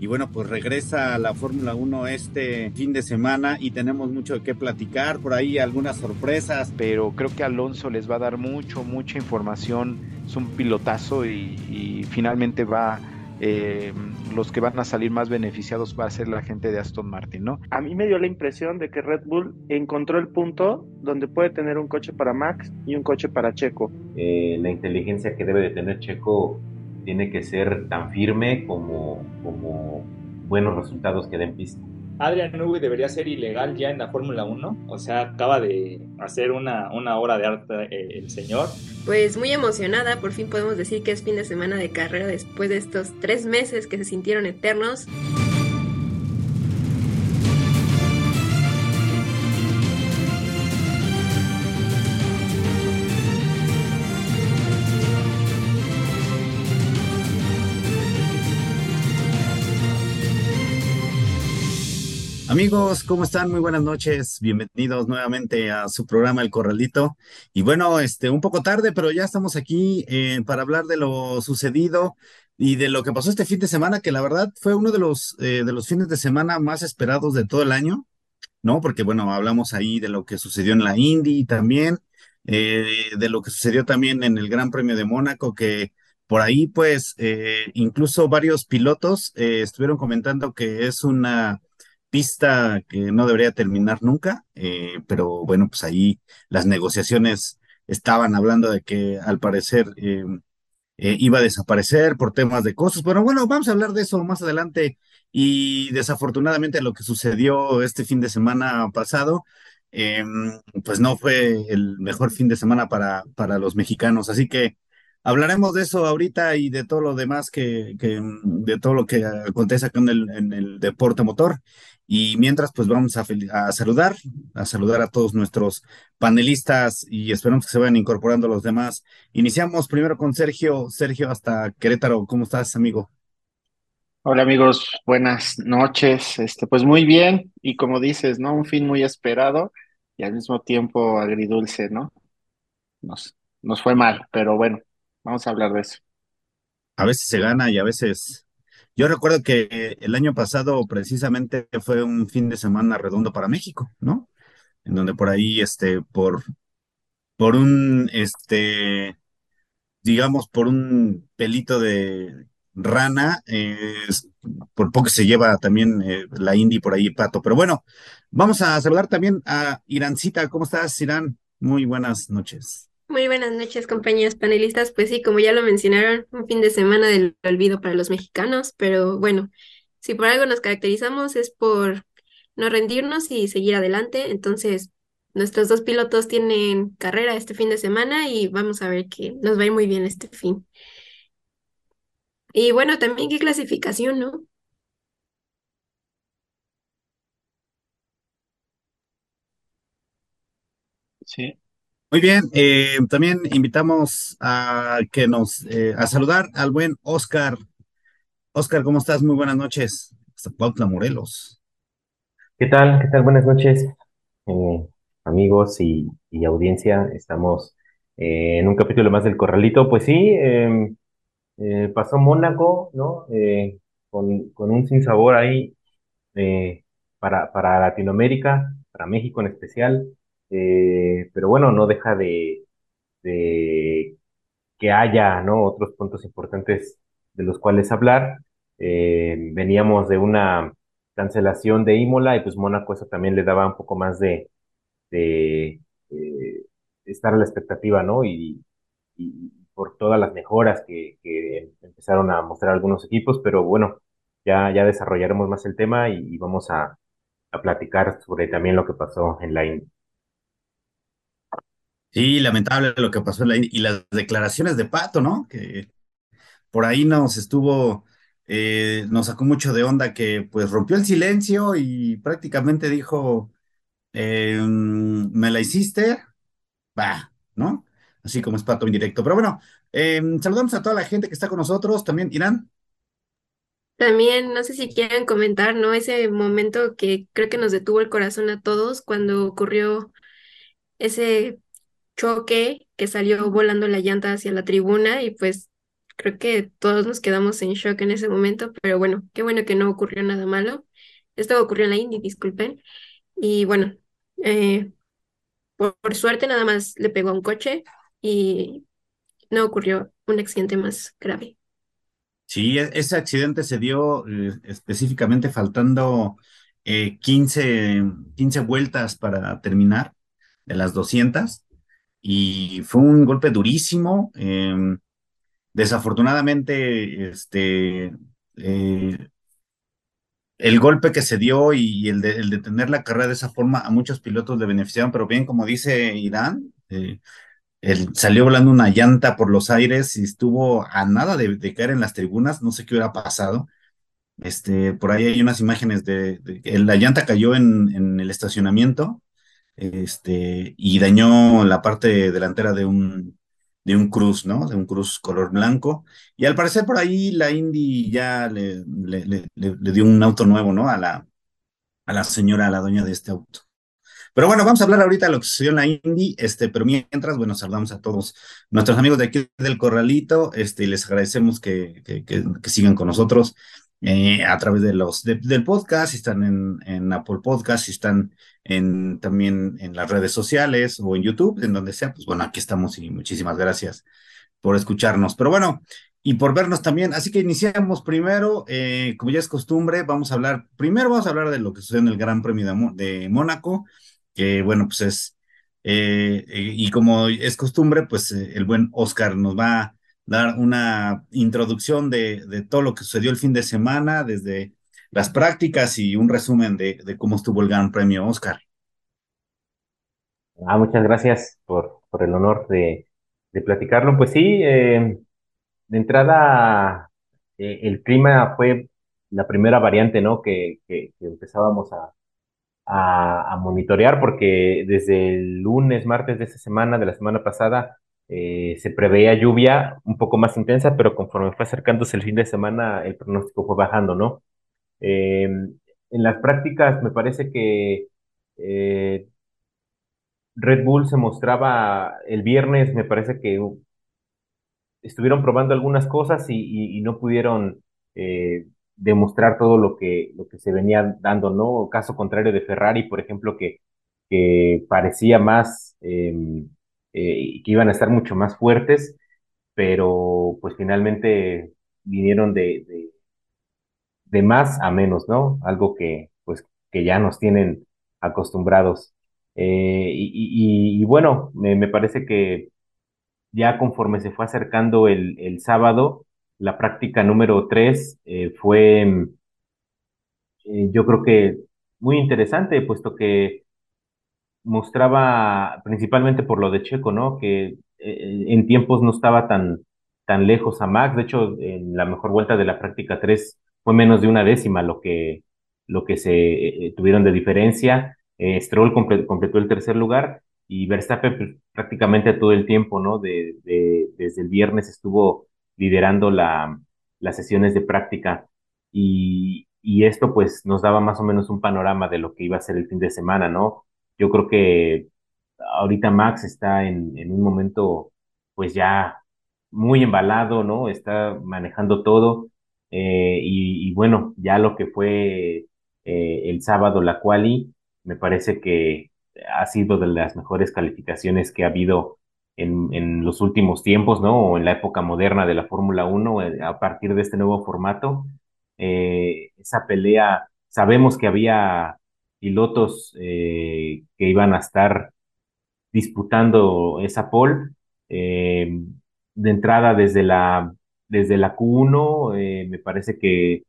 Y bueno, pues regresa a la Fórmula 1 este fin de semana y tenemos mucho de qué platicar, por ahí algunas sorpresas. Pero creo que Alonso les va a dar mucho, mucha información, es un pilotazo y, y finalmente va eh, los que van a salir más beneficiados va a ser la gente de Aston Martin, ¿no? A mí me dio la impresión de que Red Bull encontró el punto donde puede tener un coche para Max y un coche para Checo. Eh, la inteligencia que debe de tener Checo tiene que ser tan firme como, como buenos resultados que den pista. Adrian Newey debería ser ilegal ya en la Fórmula 1. O sea, acaba de hacer una, una obra de arte eh, el señor. Pues muy emocionada, por fin podemos decir que es fin de semana de carrera después de estos tres meses que se sintieron eternos. Amigos, ¿cómo están? Muy buenas noches. Bienvenidos nuevamente a su programa El Corralito. Y bueno, este, un poco tarde, pero ya estamos aquí eh, para hablar de lo sucedido y de lo que pasó este fin de semana, que la verdad fue uno de los, eh, de los fines de semana más esperados de todo el año, ¿no? Porque bueno, hablamos ahí de lo que sucedió en la Indy también, eh, de lo que sucedió también en el Gran Premio de Mónaco, que por ahí pues incluso varios pilotos estuvieron comentando que es una pista que no debería terminar nunca, eh, pero bueno, pues ahí las negociaciones estaban hablando de que al parecer eh, eh, iba a desaparecer por temas de costos. Pero bueno, vamos a hablar de eso más adelante y desafortunadamente lo que sucedió este fin de semana pasado, pues no fue el mejor fin de semana para, para los mexicanos. Así que hablaremos de eso ahorita y de todo lo demás que, que de todo lo que acontece acá en el, en el deporte motor. Y mientras, pues vamos a, a, saludar, a saludar a todos nuestros panelistas y esperamos que se vayan incorporando los demás. Iniciamos primero con Sergio. Sergio, hasta Querétaro. ¿Cómo estás, amigo? Hola amigos, buenas noches. Este, pues muy bien, y como dices, ¿no? Un fin muy esperado y al mismo tiempo agridulce, ¿no? Nos, nos fue mal, pero bueno, vamos a hablar de eso. A veces se gana y a veces yo recuerdo que el año pasado precisamente fue un fin de semana redondo para México, ¿no? En donde por ahí, este, por, por un, este, digamos, por un pelito de rana, eh, por poco se lleva también eh, la Indy por ahí, Pato. Pero bueno, vamos a saludar también a Irancita. ¿Cómo estás, Irán? Muy buenas noches. Muy buenas noches, compañeros panelistas. Pues sí, como ya lo mencionaron, un fin de semana del olvido para los mexicanos, pero bueno, si por algo nos caracterizamos es por no rendirnos y seguir adelante. Entonces, nuestros dos pilotos tienen carrera este fin de semana y vamos a ver que nos va a ir muy bien este fin. Y bueno, también qué clasificación, ¿no? Sí, muy bien, eh, también invitamos a que nos eh, a saludar al buen Oscar. Oscar, ¿cómo estás? Muy buenas noches. Hasta Pautla Morelos. ¿Qué tal? ¿Qué tal? Buenas noches, eh, amigos y, audiencia. Estamos en un capítulo más del Corralito. Pues sí, em, pasó Mónaco, ¿no? Con, con, un sinsabor ahí para, para Latinoamérica, para México en especial. Eh, pero bueno, no deja de, que haya ¿no? otros puntos importantes de los cuales hablar. Eh, veníamos de una cancelación de Imola y pues Mónaco eso también le daba un poco más de, de eh, estar a la expectativa, ¿no? Y, por todas las mejoras que, empezaron a mostrar algunos equipos, pero bueno, ya, ya desarrollaremos más el tema y, vamos a, a, platicar sobre también lo que pasó en la India. Sí, lamentable lo que pasó en la y las declaraciones de Pato, ¿no? Que por ahí nos estuvo, eh, nos sacó mucho de onda que pues rompió el silencio y prácticamente dijo, eh, me la hiciste, va, ¿no? Así como es Pato indirecto. Pero bueno, eh, saludamos a toda la gente que está con nosotros, también Irán. También, no sé si quieren comentar, ¿no? Ese momento que creo que nos detuvo el corazón a todos cuando ocurrió ese choque que salió volando la llanta hacia la tribuna y pues creo que todos nos quedamos en shock en ese momento, pero bueno, qué bueno que no ocurrió nada malo. Esto ocurrió en la Indy, disculpen. Y bueno, eh, por, suerte nada más le pegó a un coche y no ocurrió un accidente más grave. Sí, e, ese accidente se dio eh, específicamente faltando 15, 15 vueltas para terminar de las 200 y fue un golpe durísimo. Em, desafortunadamente, este, eh, el golpe que se dio y, el, de, tener la carrera de esa forma a muchos pilotos le beneficiaron, pero bien, como dice Irán, eh, él salió volando una llanta por los aires y estuvo a nada de, caer en las tribunas, no sé qué hubiera pasado. Este, por ahí hay unas imágenes de, la llanta cayó en el estacionamiento este, y dañó la parte delantera de un, de un cruz, ¿no? De un cruz color blanco. Y al parecer por ahí la Indy ya le, le, dio un auto nuevo, ¿no? A la, a la señora, a la dueña de este auto. Pero bueno, vamos a hablar ahorita de lo que sucedió en la Indy, este, pero mientras, bueno, saludamos a todos nuestros amigos de aquí del Corralito, este, y les agradecemos que, que sigan con nosotros. Eh, a través de los del podcast, si están en, en Apple Podcast, si están en, también en las redes sociales o en YouTube, en donde sea, pues bueno, aquí estamos y muchísimas gracias por escucharnos. Pero bueno, y por vernos también. Así que iniciamos primero, eh, como ya es costumbre, vamos a hablar, primero vamos a hablar de lo que sucede en el Gran Premio de, Mónaco, que bueno, pues es, eh, y como es costumbre, pues el buen Oscar nos va a dar una introducción de, de, todo lo que sucedió el fin de semana, desde las prácticas y un resumen de, cómo estuvo el Gran Premio Oscar. Ah, muchas gracias por, el honor de, platicarlo. Pues sí, eh, de entrada, eh, el clima fue la primera variante, ¿no? Que, que, que empezábamos a, a, monitorear, porque desde el lunes, martes de esa semana, de la semana pasada, eh, se preveía lluvia un poco más intensa, pero conforme fue acercándose el fin de semana, el pronóstico fue bajando, ¿no? Eh, en las prácticas me parece que eh, Red Bull se mostraba el viernes, me parece que estuvieron probando algunas cosas y, no pudieron eh, demostrar todo lo que, lo que se venía dando, ¿no? Caso contrario de Ferrari, por ejemplo, que, que parecía más em, eh, que iban a estar mucho más fuertes, pero pues finalmente vinieron de, de, más a menos, ¿no? Algo que pues que ya nos tienen acostumbrados. Eh, y, bueno, me, me, parece que ya conforme se fue acercando el, el sábado, la práctica número 3 eh, fue, eh, yo creo que muy interesante, puesto que mostraba principalmente por lo de Checo, ¿no? Que eh, en tiempos no estaba tan, tan lejos a Max. De hecho, en la mejor vuelta de la práctica 3 fue menos de una décima lo que, lo que se eh, tuvieron de diferencia. Eh, Stroll completó el tercer lugar y Verstappen pues, prácticamente todo el tiempo, ¿no? De, de, desde el viernes estuvo liderando la, las sesiones de práctica y, y esto pues nos daba más o menos un panorama de lo que iba a ser el fin de semana, ¿no? Yo creo que ahorita Max está en, en un momento pues ya muy embalado, ¿no? Está manejando todo. Eh, y, bueno, ya lo que fue eh, el sábado la quali, me parece que ha sido de las mejores calificaciones que ha habido en, en los últimos tiempos, ¿no? O en la época moderna de la Fórmula 1, eh, a partir de este nuevo formato. Esa pelea, sabemos que había pilotos que iban a estar disputando esa pole. De entrada desde la, desde la Q1, eh, me parece que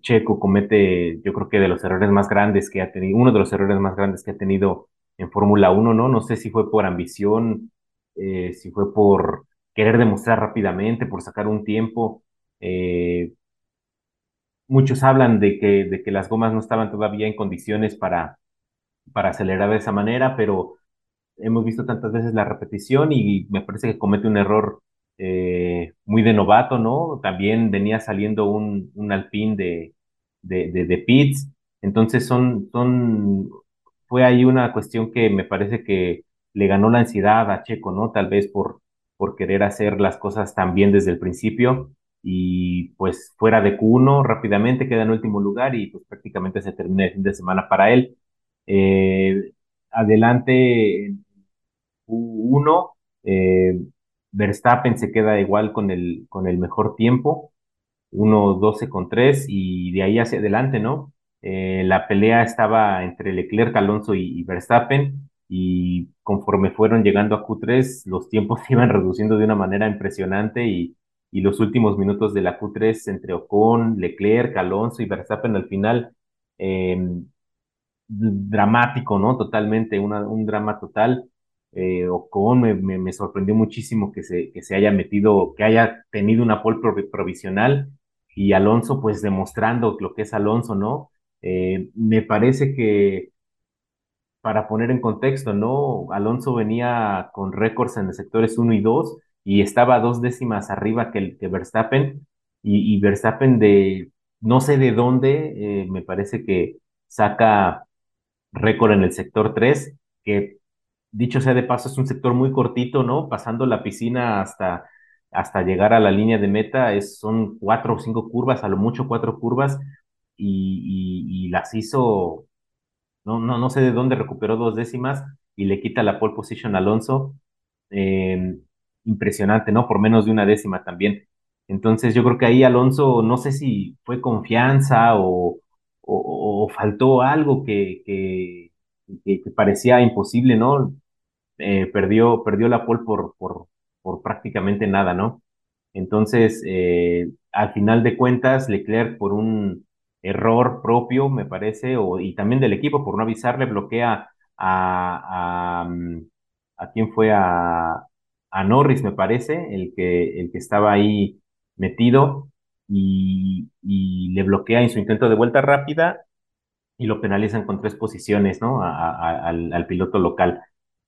Checo comete, yo creo que de los errores más grandes que ha tenido, uno de los errores más grandes que ha tenido en Fórmula 1, ¿no? No sé si fue por ambición, eh, si fue por querer demostrar rápidamente, por sacar un tiempo. Eh, muchos hablan de que, de que las gomas no estaban todavía en condiciones para, para acelerar de esa manera, pero hemos visto tantas veces la repetición y me parece que comete un error eh, muy de novato, ¿no? También venía saliendo un, un alpín de, de, de, pits, entonces son, son, fue ahí una cuestión que me parece que le ganó la ansiedad a Checo, ¿no? Tal vez por, por querer hacer las cosas tan bien desde el principio y pues fuera de Q1 rápidamente queda en último lugar y pues prácticamente se termina el fin de semana para él. Eh, adelante en Q1, eh, Verstappen se queda igual con el, con el mejor tiempo, 1.12 con 3 y de ahí hacia adelante, ¿no? Eh, la pelea estaba entre Leclerc, Alonso y, Verstappen y conforme fueron llegando a Q3, los tiempos se iban reduciendo de una manera impresionante y, y los últimos minutos de la Q3 entre Ocon, Leclerc, Alonso y Verstappen al final, eh, dramático, ¿no? Totalmente, un drama total. Eh, Ocon me, me, sorprendió muchísimo que se, que se haya metido, que haya tenido una pole provisional y Alonso pues demostrando lo que es Alonso, ¿no? Eh, me parece que para poner en contexto, ¿no? Alonso venía con récords en los sectores 1 y 2 y estaba dos décimas arriba que, que Verstappen y, Verstappen de no sé de dónde, eh, me parece que saca récord en el sector 3, que dicho sea de paso es un sector muy cortito, ¿no? Pasando la piscina hasta, hasta llegar a la línea de meta, es, son cuatro o cinco curvas, a lo mucho cuatro curvas, y, las hizo, no, no, no sé de dónde recuperó dos décimas y le quita la pole position a Alonso. Eh, impresionante, ¿no? Por menos de una décima también. Entonces yo creo que ahí Alonso, no sé si fue confianza o, o, faltó algo que, que, que, parecía imposible, ¿no? Eh, perdió, perdió la pole por, por, prácticamente nada, ¿no? Entonces, eh, al final de cuentas, Leclerc por un error propio, me parece, y también del equipo por no avisarle, bloquea a, a, mm, a quién fue a, a Norris, me parece, el que, el que estaba ahí metido y, le bloquea en su intento de vuelta rápida y lo penalizan con tres posiciones, ¿no? al, piloto local.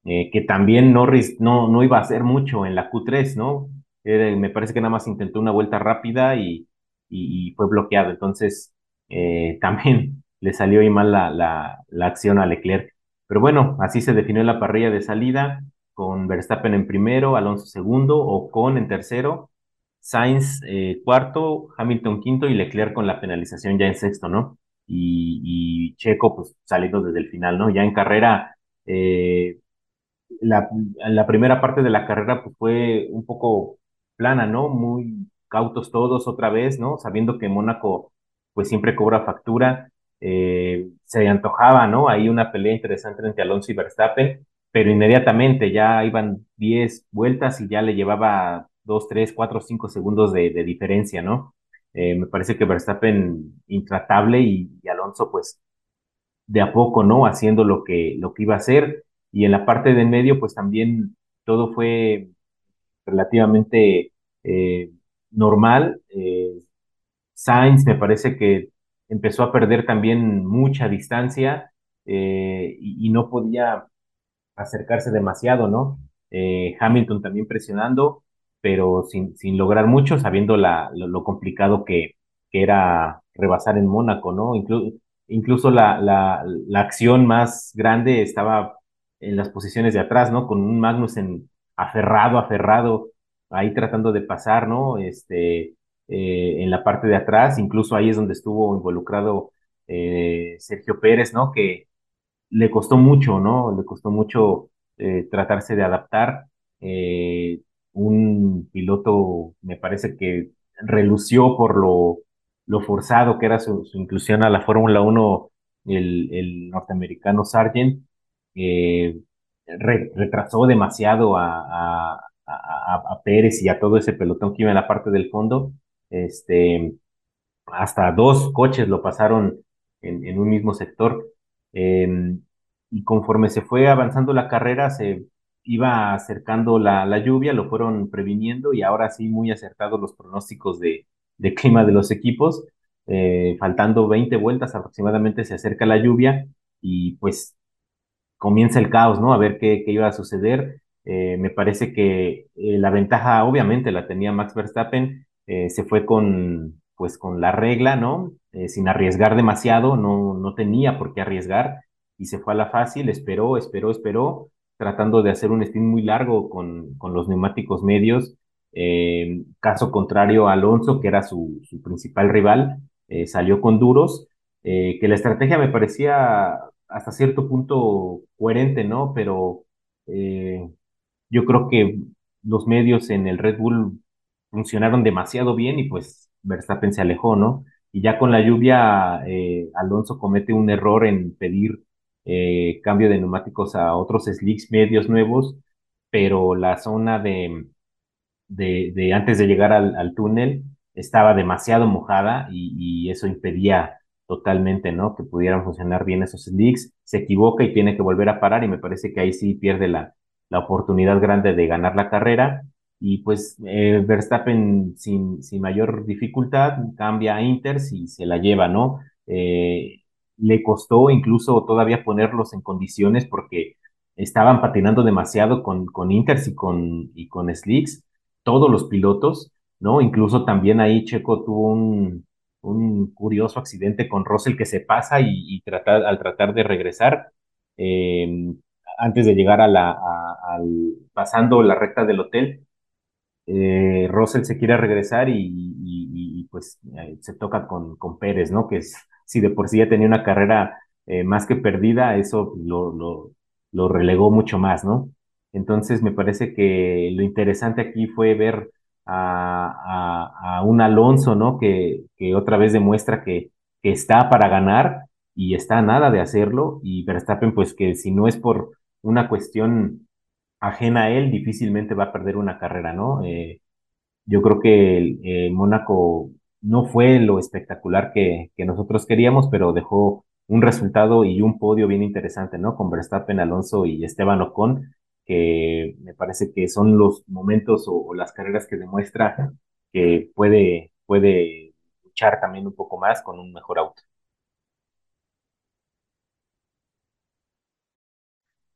Eh, que también Norris no, no iba a hacer mucho en la Q3, ¿no? me parece que nada más intentó una vuelta rápida y, y, fue bloqueado. Entonces, eh, también le salió ahí mal la, la, la acción a Leclerc. Pero bueno, así se definió la parrilla de salida con Verstappen en primero, Alonso segundo, Ocon en tercero, Sainz eh, cuarto, Hamilton quinto y Leclerc con la penalización ya en sexto, ¿no? Y, Checo pues saliendo desde el final, ¿no? Ya en carrera, eh, la, primera parte de la carrera pues fue un poco plana, ¿no? Muy cautos todos otra vez, ¿no? Sabiendo que Mónaco pues siempre cobra factura, eh, se antojaba, ¿no? Ahí una pelea interesante entre Alonso y Verstappen, pero inmediatamente ya iban 10 vueltas y ya le llevaba 2, 3, 4, 5 segundos de, diferencia, ¿no? Eh, me parece que Verstappen intratable y, Alonso pues de a poco, ¿no? Haciendo lo que, lo que iba a hacer y en la parte de medio pues también todo fue relativamente eh, normal. Eh, Sainz me parece que empezó a perder también mucha distancia y, no podía acercarse demasiado, ¿no? Eh, Hamilton también presionando, pero sin, sin lograr mucho, sabiendo la, lo, complicado que, que, era rebasar en Mónaco, ¿no? incluso la, la, la, acción más grande estaba en las posiciones de atrás, ¿no? Con un Magnussen aferrado, aferrado, ahí tratando de pasar, ¿no? Este, eh, en la parte de atrás, incluso ahí es donde estuvo involucrado eh, Sergio Pérez, ¿no? Que, le costó mucho, ¿no? Le costó mucho eh, tratarse de adaptar. Un piloto, me parece que relució por lo, lo forzado que era su, inclusión a la Fórmula 1, el, el norteamericano Sargent, eh, retrasó demasiado a, a, a, Pérez y a todo ese pelotón que iba en la parte del fondo. Este, hasta dos coches lo pasaron en, en un mismo sector. Em, y conforme se fue avanzando la carrera, se iba acercando la, la, lluvia, lo fueron previniendo y ahora sí muy acertados los pronósticos de, de clima de los equipos. Eh, faltando 20 vueltas aproximadamente se acerca la lluvia y pues comienza el caos, ¿no? A ver qué, qué iba a suceder. Eh, me parece que eh, la ventaja obviamente la tenía Max Verstappen, se fue con, pues con la regla, ¿no? Eh, sin arriesgar demasiado, no, no tenía por qué arriesgar y se fue a la fácil, esperó, esperó, esperó tratando de hacer un stint muy largo con, con los neumáticos medios. Eh, caso contrario, Alonso, que era su, su principal rival, eh, salió con duros, eh, que la estrategia me parecía hasta cierto punto coherente, ¿no? Pero yo creo que los medios en el Red Bull funcionaron demasiado bien y pues Verstappen se alejó, ¿no? Y ya con la lluvia, Alonso comete un error en pedir eh, cambio de neumáticos a otros slicks medios nuevos, pero la zona de, de, antes de llegar al, túnel estaba demasiado mojada y, eso impedía totalmente, ¿no? Que pudieran funcionar bien esos slicks. Se equivoca y tiene que volver a parar y me parece que ahí sí pierde la, la oportunidad grande de ganar la carrera. Y pues eh, Verstappen sin, sin mayor dificultad cambia a Inter y se la lleva, ¿no? Eh, le costó incluso todavía ponerlos en condiciones porque estaban patinando demasiado con, con Inters y con, y con Slicks, todos los pilotos, ¿no? Incluso también ahí Checo tuvo un, un curioso accidente con Russell que se pasa y, al tratar de regresar, eh, antes de llegar a la, al, pasando la recta del hotel, eh, Russell se quiere regresar y, pues eh, se toca con, con Pérez, ¿no? Que es si de por sí ya tenía una carrera eh, más que perdida, eso lo, lo, relegó mucho más, ¿no? Entonces me parece que lo interesante aquí fue ver a, a, un Alonso, ¿no? Que, que otra vez demuestra que, que, está para ganar y está a nada de hacerlo, y Verstappen, pues que si no es por una cuestión ajena a él, difícilmente va a perder una carrera, ¿no? Eh, yo creo que eh, Mónaco no fue lo espectacular que, nosotros queríamos, pero dejó un resultado y un podio bien interesante, ¿no? Con Verstappen, Alonso y Esteban Ocon, que me parece que son los momentos o, las carreras que demuestra que puede, puede luchar también un poco más con un mejor auto.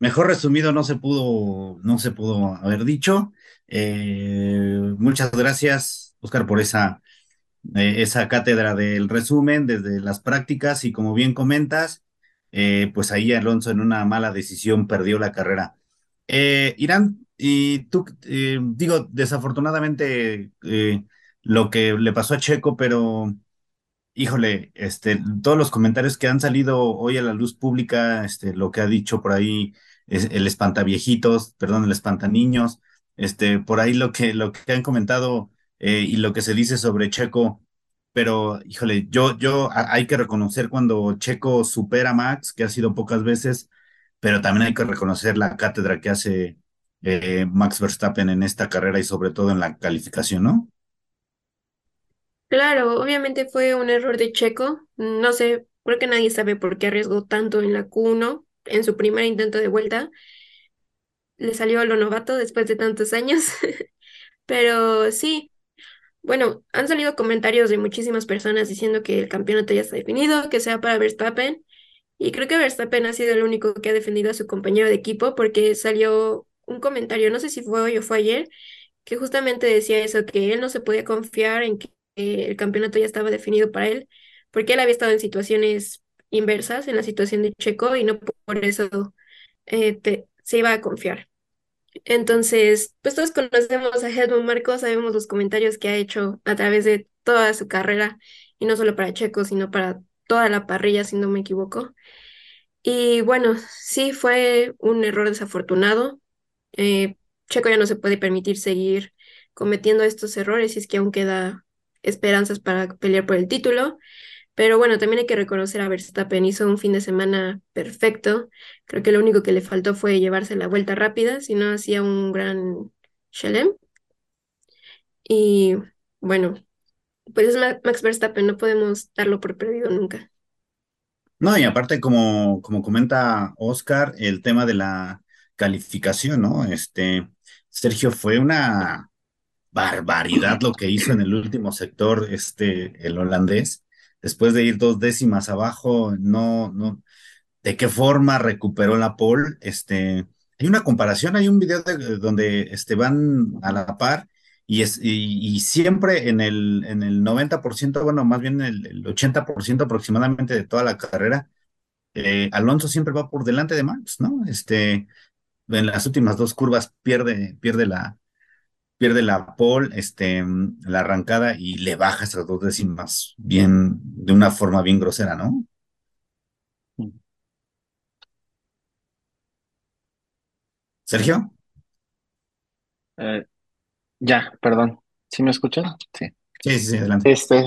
Mejor resumido no se pudo, no se pudo haber dicho. Eh, muchas gracias, Oscar, por esa esa cátedra del resumen desde las prácticas y como bien comentas, eh, pues ahí Alonso en una mala decisión perdió la carrera. Eh, Irán, y tú, eh, digo, desafortunadamente lo que le pasó a Checo, pero híjole, este, todos los comentarios que han salido hoy a la luz pública, este, lo que ha dicho por ahí es el espantaviejitos, perdón, el espantaniños, este, por ahí lo que, lo que han comentado eh, y lo que se dice sobre Checo, pero híjole, yo, yo hay que reconocer cuando Checo supera a Max, que ha sido pocas veces, pero también hay que reconocer la cátedra que hace eh, Max Verstappen en esta carrera y sobre todo en la calificación, ¿no? Claro, obviamente fue un error de Checo. No sé, creo que nadie sabe por qué arriesgó tanto en la Q1 en su primer intento de vuelta. Le salió a lo novato después de tantos años. Pero sí, bueno, han salido comentarios de muchísimas personas diciendo que el campeonato ya está definido, que sea para Verstappen. Y creo que Verstappen ha sido el único que ha defendido a su compañero de equipo porque salió un comentario, no sé si fue hoy o fue ayer, que justamente decía eso, que él no se podía confiar en que el campeonato ya estaba definido para él, porque él había estado en situaciones inversas en la situación de Checo y no por eso eh, se iba a confiar. Entonces, pues todos conocemos a Helmut Marco, sabemos los comentarios que ha hecho a través de toda su carrera, y no solo para Checo, sino para toda la parrilla, si no me equivoco. Y bueno, sí fue un error desafortunado. Eh, Checo ya no se puede permitir seguir cometiendo estos errores y es que aún queda esperanzas para pelear por el título. Pero bueno, también hay que reconocer a Verstappen, hizo un fin de semana perfecto. Creo que lo único que le faltó fue llevarse la vuelta rápida, si no hacía un gran Shalem. Y bueno, pues es Max Verstappen, no podemos darlo por perdido nunca. No, y aparte, como, como comenta Oscar, el tema de la calificación, ¿no? Este, Sergio, fue una barbaridad lo que hizo en el último sector, este, el holandés después de ir dos décimas abajo, no, no, de qué forma recuperó la pole. Este, hay una comparación, hay un video donde este, van a la par y, es, y, siempre en el, en el 90%, bueno, más bien el, el 80% aproximadamente de toda la carrera, eh, Alonso siempre va por delante de Max, ¿no? Este, en las últimas dos curvas pierde, pierde la, pierde la pole, este, la arrancada y le baja esas dos décimas bien, de una forma bien grosera, ¿no? Sergio. Eh, ya, perdón. ¿Sí me escuchan? Sí. Sí, sí, adelante. Este,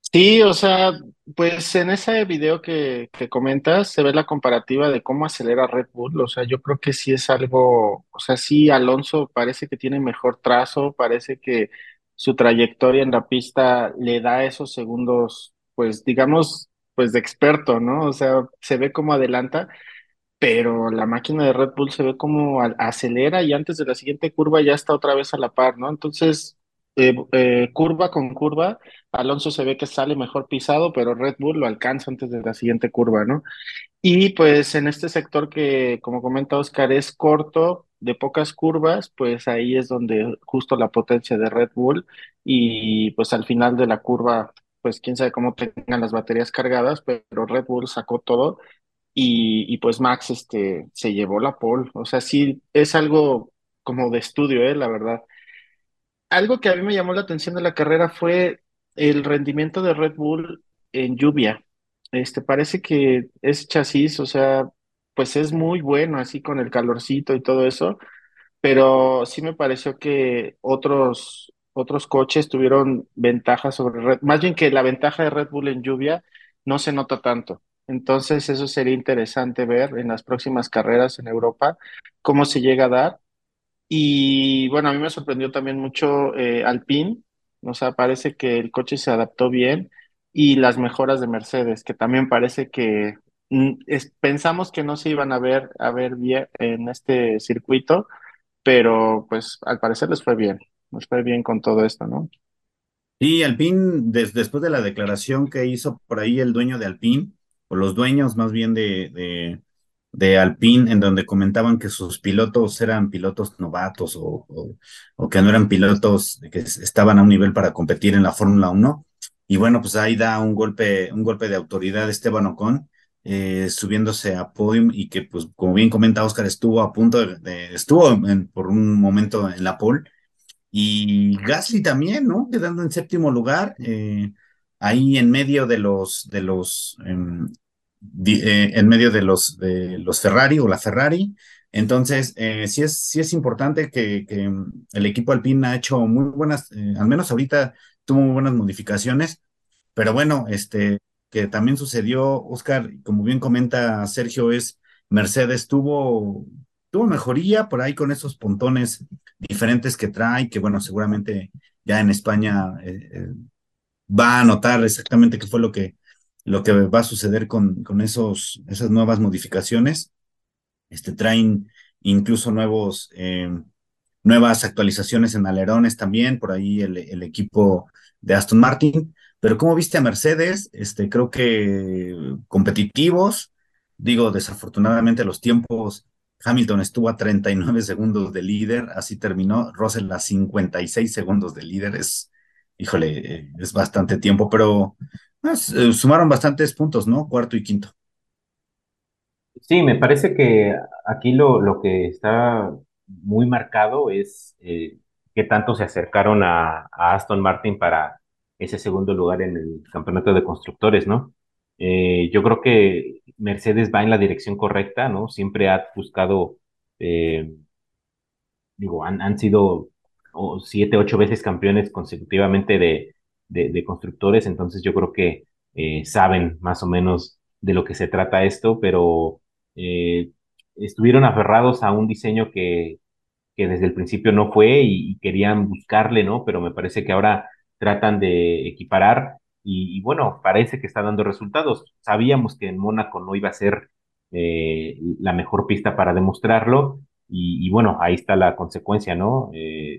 sí, o sea, pues en ese video que, que comentas se ve la comparativa de cómo acelera Red Bull. O sea, yo creo que sí es algo, o sea, sí, Alonso parece que tiene mejor trazo, parece que su trayectoria en la pista le da esos segundos, pues digamos, pues de experto, ¿no? O sea, se ve como adelanta pero la máquina de Red Bull se ve como a- acelera y antes de la siguiente curva ya está otra vez a la par, ¿no? Entonces, eh, eh, curva con curva, Alonso se ve que sale mejor pisado, pero Red Bull lo alcanza antes de la siguiente curva, ¿no? Y pues en este sector que, como comenta Oscar, es corto, de pocas curvas, pues ahí es donde justo la potencia de Red Bull y pues al final de la curva, pues quién sabe cómo tengan las baterías cargadas, pero Red Bull sacó todo y, pues Max este, se llevó la pole. O sea, sí, es algo como de estudio, ¿eh? La verdad. Algo que a mí me llamó la atención de la carrera fue el rendimiento de Red Bull en lluvia. Este, parece que ese chasis, o sea, pues es muy bueno así con el calorcito y todo eso, pero sí me pareció que otros, otros coches tuvieron ventaja sobre Red, más bien que la ventaja de Red Bull en lluvia no se nota tanto. Entonces, eso sería interesante ver en las próximas carreras en Europa cómo se llega a dar. Y bueno, a mí me sorprendió también mucho eh, Alpine, o sea, parece que el coche se adaptó bien y las mejoras de Mercedes, que también parece que mm, pensamos que no se iban a ver, a ver bien en este circuito pero pues al parecer les fue bien, les fue bien con todo esto, ¿no? Y Alpine, des- después de la declaración que hizo por ahí el dueño de Alpine, o los dueños más bien de, de, de Alpine, en donde comentaban que sus pilotos eran pilotos novatos o, o, que no eran pilotos que estaban a un nivel para competir en la Fórmula Uno Y bueno, pues ahí da un golpe, un golpe de autoridad Esteban Ocon, eh, subiéndose a podium y que, pues, como bien comenta Oscar, estuvo a punto de, estuvo por un momento en la pole y Gasly también, ¿no? Quedando en séptimo lugar, eh, ahí en medio de los, de los, em, eh, en medio de los, de los Ferrari o la Ferrari. Entonces, eh, sí es, sí es importante que, que, em, el equipo Alpine ha hecho muy buenas, eh, al menos ahorita tuvo muy buenas modificaciones, pero bueno, este, que también sucedió, Oscar, como bien comenta Sergio, es Mercedes tuvo, tuvo mejoría por ahí con esos pontones diferentes que trae, que bueno, seguramente ya en España va a notar exactamente qué fue lo que, lo que va a suceder con, con esos, esas nuevas modificaciones. Este, traen incluso nuevos, eh, nuevas actualizaciones en alerones también, por ahí el, equipo de Aston Martin. Pero ¿cómo viste a Mercedes? Este, creo que competitivos. Digo, desafortunadamente los tiempos, Hamilton estuvo a 39 segundos de líder, así terminó. Russell a 56 segundos de líder. Es, híjole, eh, es bastante tiempo, pero pues, eh, sumaron bastantes puntos, ¿no? Cuarto y quinto. Sí, me parece que aquí lo, lo que está muy marcado es eh, qué tanto se acercaron a, Aston Martin para ese segundo lugar en el campeonato de constructores, ¿no? Eh, yo creo que Mercedes va en la dirección correcta, ¿no? Siempre ha buscado, digo, han, han sido siete, ocho veces campeones consecutivamente de, de, constructores, entonces yo creo que eh, saben más o menos de lo que se trata esto, pero eh, estuvieron aferrados a un diseño que, que desde el principio no fue y, querían buscarle, ¿no? Pero me parece que ahora tratan de equiparar y, bueno, parece que está dando resultados. Sabíamos que en Mónaco no iba a ser eh, la mejor pista para demostrarlo y, bueno, ahí está la consecuencia, ¿no?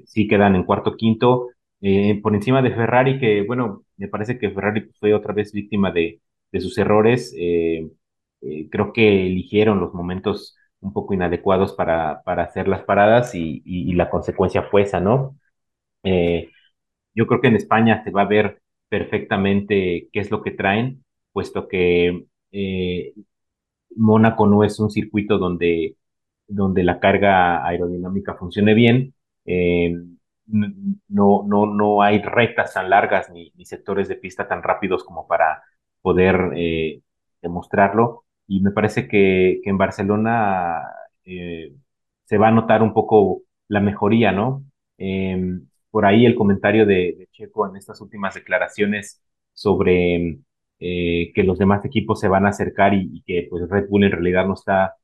Sí quedan en cuarto, quinto, eh, por encima de Ferrari, que bueno, me parece que Ferrari fue otra vez víctima de, de sus errores. Eh, eh, creo que eligieron los momentos un poco inadecuados para, para hacer las paradas y, y, y la consecuencia fue esa, ¿no? Eh, yo creo que en España se va a ver perfectamente qué es lo que traen, puesto que eh, Mónaco no es un circuito donde donde la carga aerodinámica funcione bien. Eh, no, no, no hay rectas tan largas ni, sectores de pista tan rápidos como para poder eh, demostrarlo. Y me parece que, en Barcelona eh, se va a notar un poco la mejoría, ¿no? Eh, por ahí el comentario de, Checo en estas últimas declaraciones sobre eh, que los demás equipos se van a acercar y, y, que pues Red Bull en realidad no está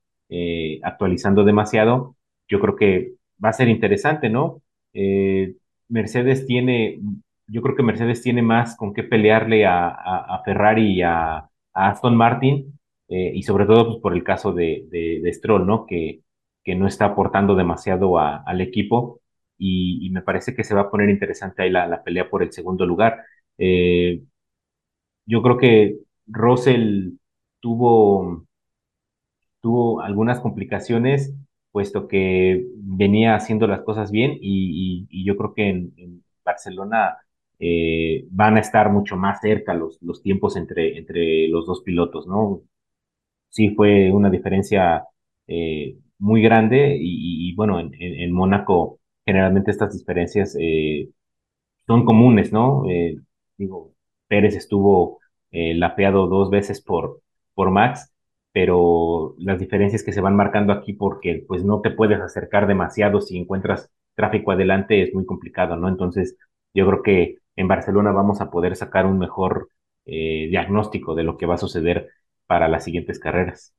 actualizando demasiado, yo creo que va a ser interesante, ¿no? Eh, Mercedes tiene, yo creo que Mercedes tiene más con qué pelearle a, Ferrari y a, Aston Martin, eh, y sobre todo pues, por el caso de, de, Stroll, ¿no? Que, no está aportando demasiado al equipo, y, me parece que se va a poner interesante ahí la, la pelea por el segundo lugar. Eh, yo creo que Russell tuvo, tuvo algunas complicaciones puesto que venía haciendo las cosas bien y, yo creo que en, Barcelona eh, van a estar mucho más cerca los, los tiempos entre, entre los dos pilotos, ¿no? Sí fue una diferencia eh, muy grande y, bueno, en, en, Mónaco generalmente estas diferencias eh, son comunes, ¿no? Digo, Pérez estuvo lapeado dos veces por, por Max pero las diferencias que se van marcando aquí porque pues no te puedes acercar demasiado si encuentras tráfico adelante es muy complicado, ¿no? Entonces yo creo que en Barcelona vamos a poder sacar un mejor eh, diagnóstico de lo que va a suceder para las siguientes carreras.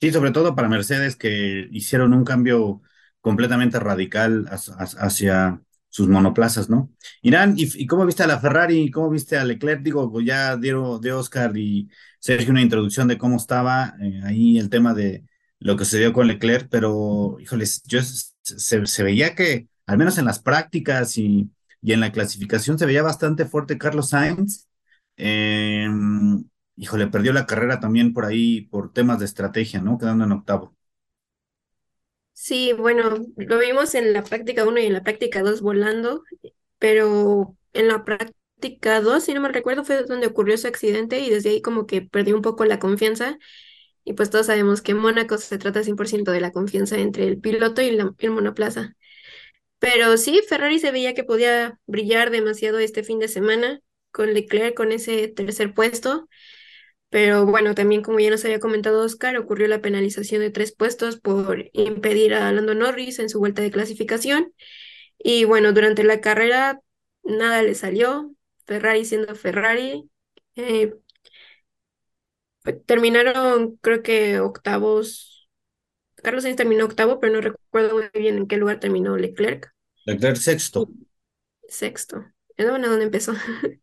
Sí, sobre todo para Mercedes que hicieron un cambio completamente radical hacia sus monoplazas, ¿no? Irán, ¿y, cómo viste a la Ferrari? ¿Cómo viste a Leclerc? Digo, pues ya dieron de Oscar y Sergio una introducción de cómo estaba eh, ahí el tema de lo que se dio con Leclerc, pero, híjoles, yo se, veía que, al menos en las prácticas y, y, en la clasificación, se veía bastante fuerte Carlos Sainz. Eh, híjole, perdió la carrera también por ahí por temas de estrategia, ¿no? Quedando en octavo. Sí, bueno, lo vimos en la práctica 1 y en la práctica 2 volando, pero en la práctica 2, si no me recuerdo, fue donde ocurrió ese accidente y desde ahí como que perdió un poco la confianza. Y pues todos sabemos que en Mónaco se trata 100% de la confianza entre el piloto y la, el monoplaza. Pero sí, Ferrari se veía que podía brillar demasiado este fin de semana con Leclerc con ese tercer puesto. Pero bueno, también como ya nos había comentado Oscar, ocurrió la penalización de tres puestos por impedir a Lando Norris en su vuelta de clasificación. Y bueno, durante la carrera nada le salió. Ferrari siendo Ferrari. Eh, terminaron, creo que octavos. Carlos Sainz terminó octavo, pero no recuerdo muy bien en qué lugar terminó Leclerc. Leclerc sexto. Sexto. Es bueno dónde empezó.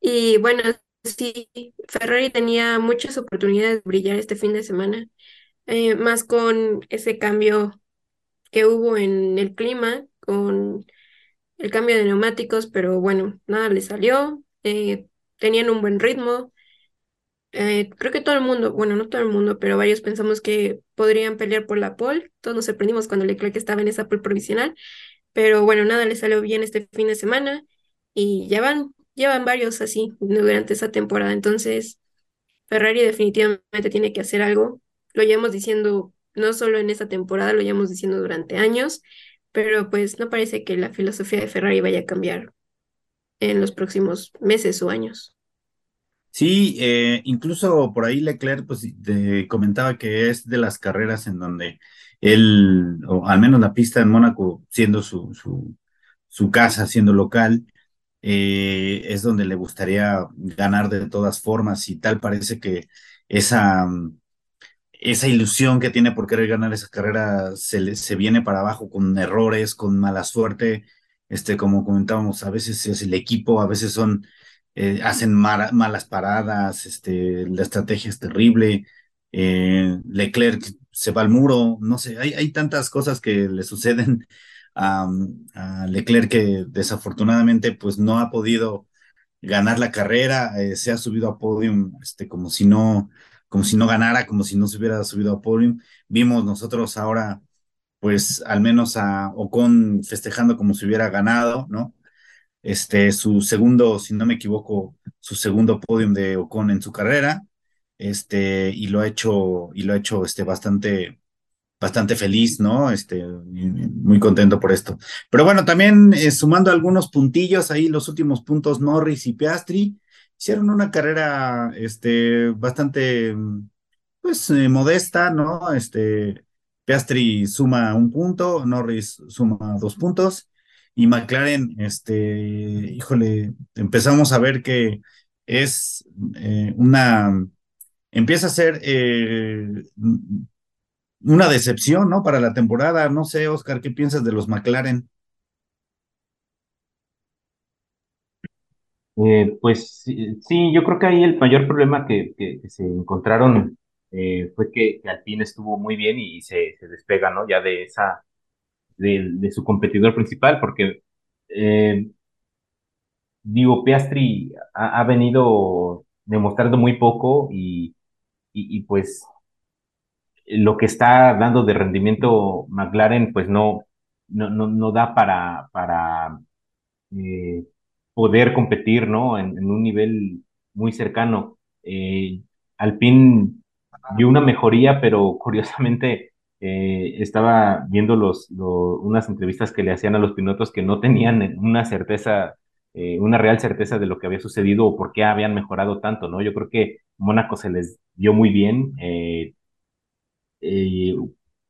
y bueno, Sí, Ferrari tenía muchas oportunidades de brillar este fin de semana, eh, más con ese cambio que hubo en el clima, con el cambio de neumáticos, pero bueno, nada le salió, eh, tenían un buen ritmo. Eh, creo que todo el mundo, bueno, no todo el mundo, pero varios pensamos que podrían pelear por la pole. Todos nos sorprendimos cuando Leclerc estaba en esa pole provisional, pero bueno, nada le salió bien este fin de semana y ya van llevan varios así durante esa temporada. Entonces, Ferrari definitivamente tiene que hacer algo. Lo llevamos diciendo no solo en esta temporada, lo llevamos diciendo durante años, pero pues no parece que la filosofía de Ferrari vaya a cambiar en los próximos meses o años. Sí, eh, incluso por ahí Leclerc pues comentaba que es de las carreras en donde él, o al menos la pista en Mónaco, siendo su, su casa, siendo local, eh, es donde le gustaría ganar de todas formas y tal parece que esa, esa ilusión que tiene por querer ganar esa carrera se, se viene para abajo con errores, con mala suerte, este, como comentábamos, a veces es el equipo, a veces son, eh, hacen malas paradas, este, la estrategia es terrible, eh, Leclerc se va al muro, no sé, hay, hay tantas cosas que le suceden a, Leclerc que desafortunadamente pues no ha podido ganar la carrera, eh, se ha subido a podium este, como si no como si no ganara, como si no se hubiera subido a podium. Vimos nosotros ahora pues al menos a Ocon festejando como si hubiera ganado, ¿no? Este, su segundo, si no me equivoco, su segundo podium de Ocon en su carrera, este, y lo ha hecho, y lo ha hecho, este, bastante, bastante feliz, ¿no? Este, muy contento por esto. Pero bueno, también eh, sumando algunos puntillos ahí, los últimos puntos, Norris y Piastri hicieron una carrera, este, bastante, pues, eh, modesta, ¿no? Este, Piastri suma un punto, Norris suma dos puntos y McLaren, este, híjole, empezamos a ver que es eh, una, empieza a ser una decepción, ¿no? Para la temporada. No sé, Oscar, ¿qué piensas de los McLaren? Eh, pues sí, yo creo que ahí el mayor problema que, se encontraron eh, fue que, que, Alpine estuvo muy bien y se, despega, ¿no? Ya de esa, de, su competidor principal, porque eh, digo, Piastri ha, venido demostrando muy poco y, y pues lo que está dando de rendimiento McLaren, pues no, no, no, da para, para eh, poder competir, ¿no? En, un nivel muy cercano. Eh, Alpine dio una mejoría, pero curiosamente eh, estaba viendo los, unas entrevistas que le hacían a los pilotos que no tenían una certeza, eh, una real certeza de lo que había sucedido o por qué habían mejorado tanto, ¿no? Yo creo que Mónaco se les dio muy bien, eh,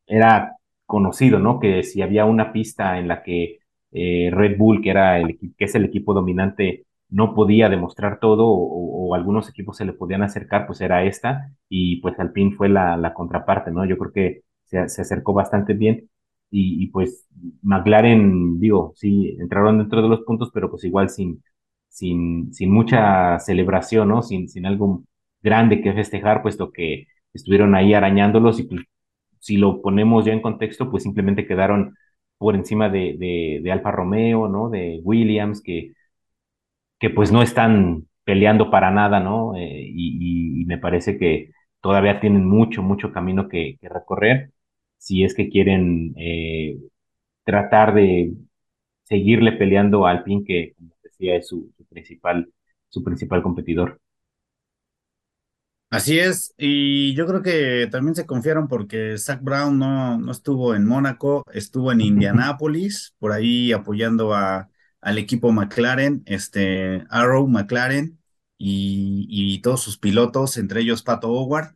era conocido, ¿no? Que si había una pista en la que eh, Red Bull, que, era el, que es el equipo dominante, no podía demostrar todo o, algunos equipos se le podían acercar, pues era esta y pues Alpine fue la, la contraparte, ¿no? Yo creo que se, se acercó bastante bien y, y, pues McLaren, digo, sí, entraron dentro de los puntos, pero pues igual sin, sin, sin mucha celebración, ¿no? Sin, sin algo grande que festejar, puesto que estuvieron ahí arañándolos y pues, si lo ponemos ya en contexto, pues simplemente quedaron por encima de, de, Alfa Romeo, ¿no? De Williams, que, que pues no están peleando para nada, ¿no? Eh, y, me parece que todavía tienen mucho, mucho camino que, recorrer si es que quieren eh, tratar de seguirle peleando al Alpine, que como decía es su principal, su principal competidor. Así es, y yo creo que también se confiaron porque Zach Brown no, no estuvo en Mónaco, estuvo en Indianápolis, por ahí apoyando a, al equipo McLaren, este Arrow McLaren y, y todos sus pilotos, entre ellos Pato Howard.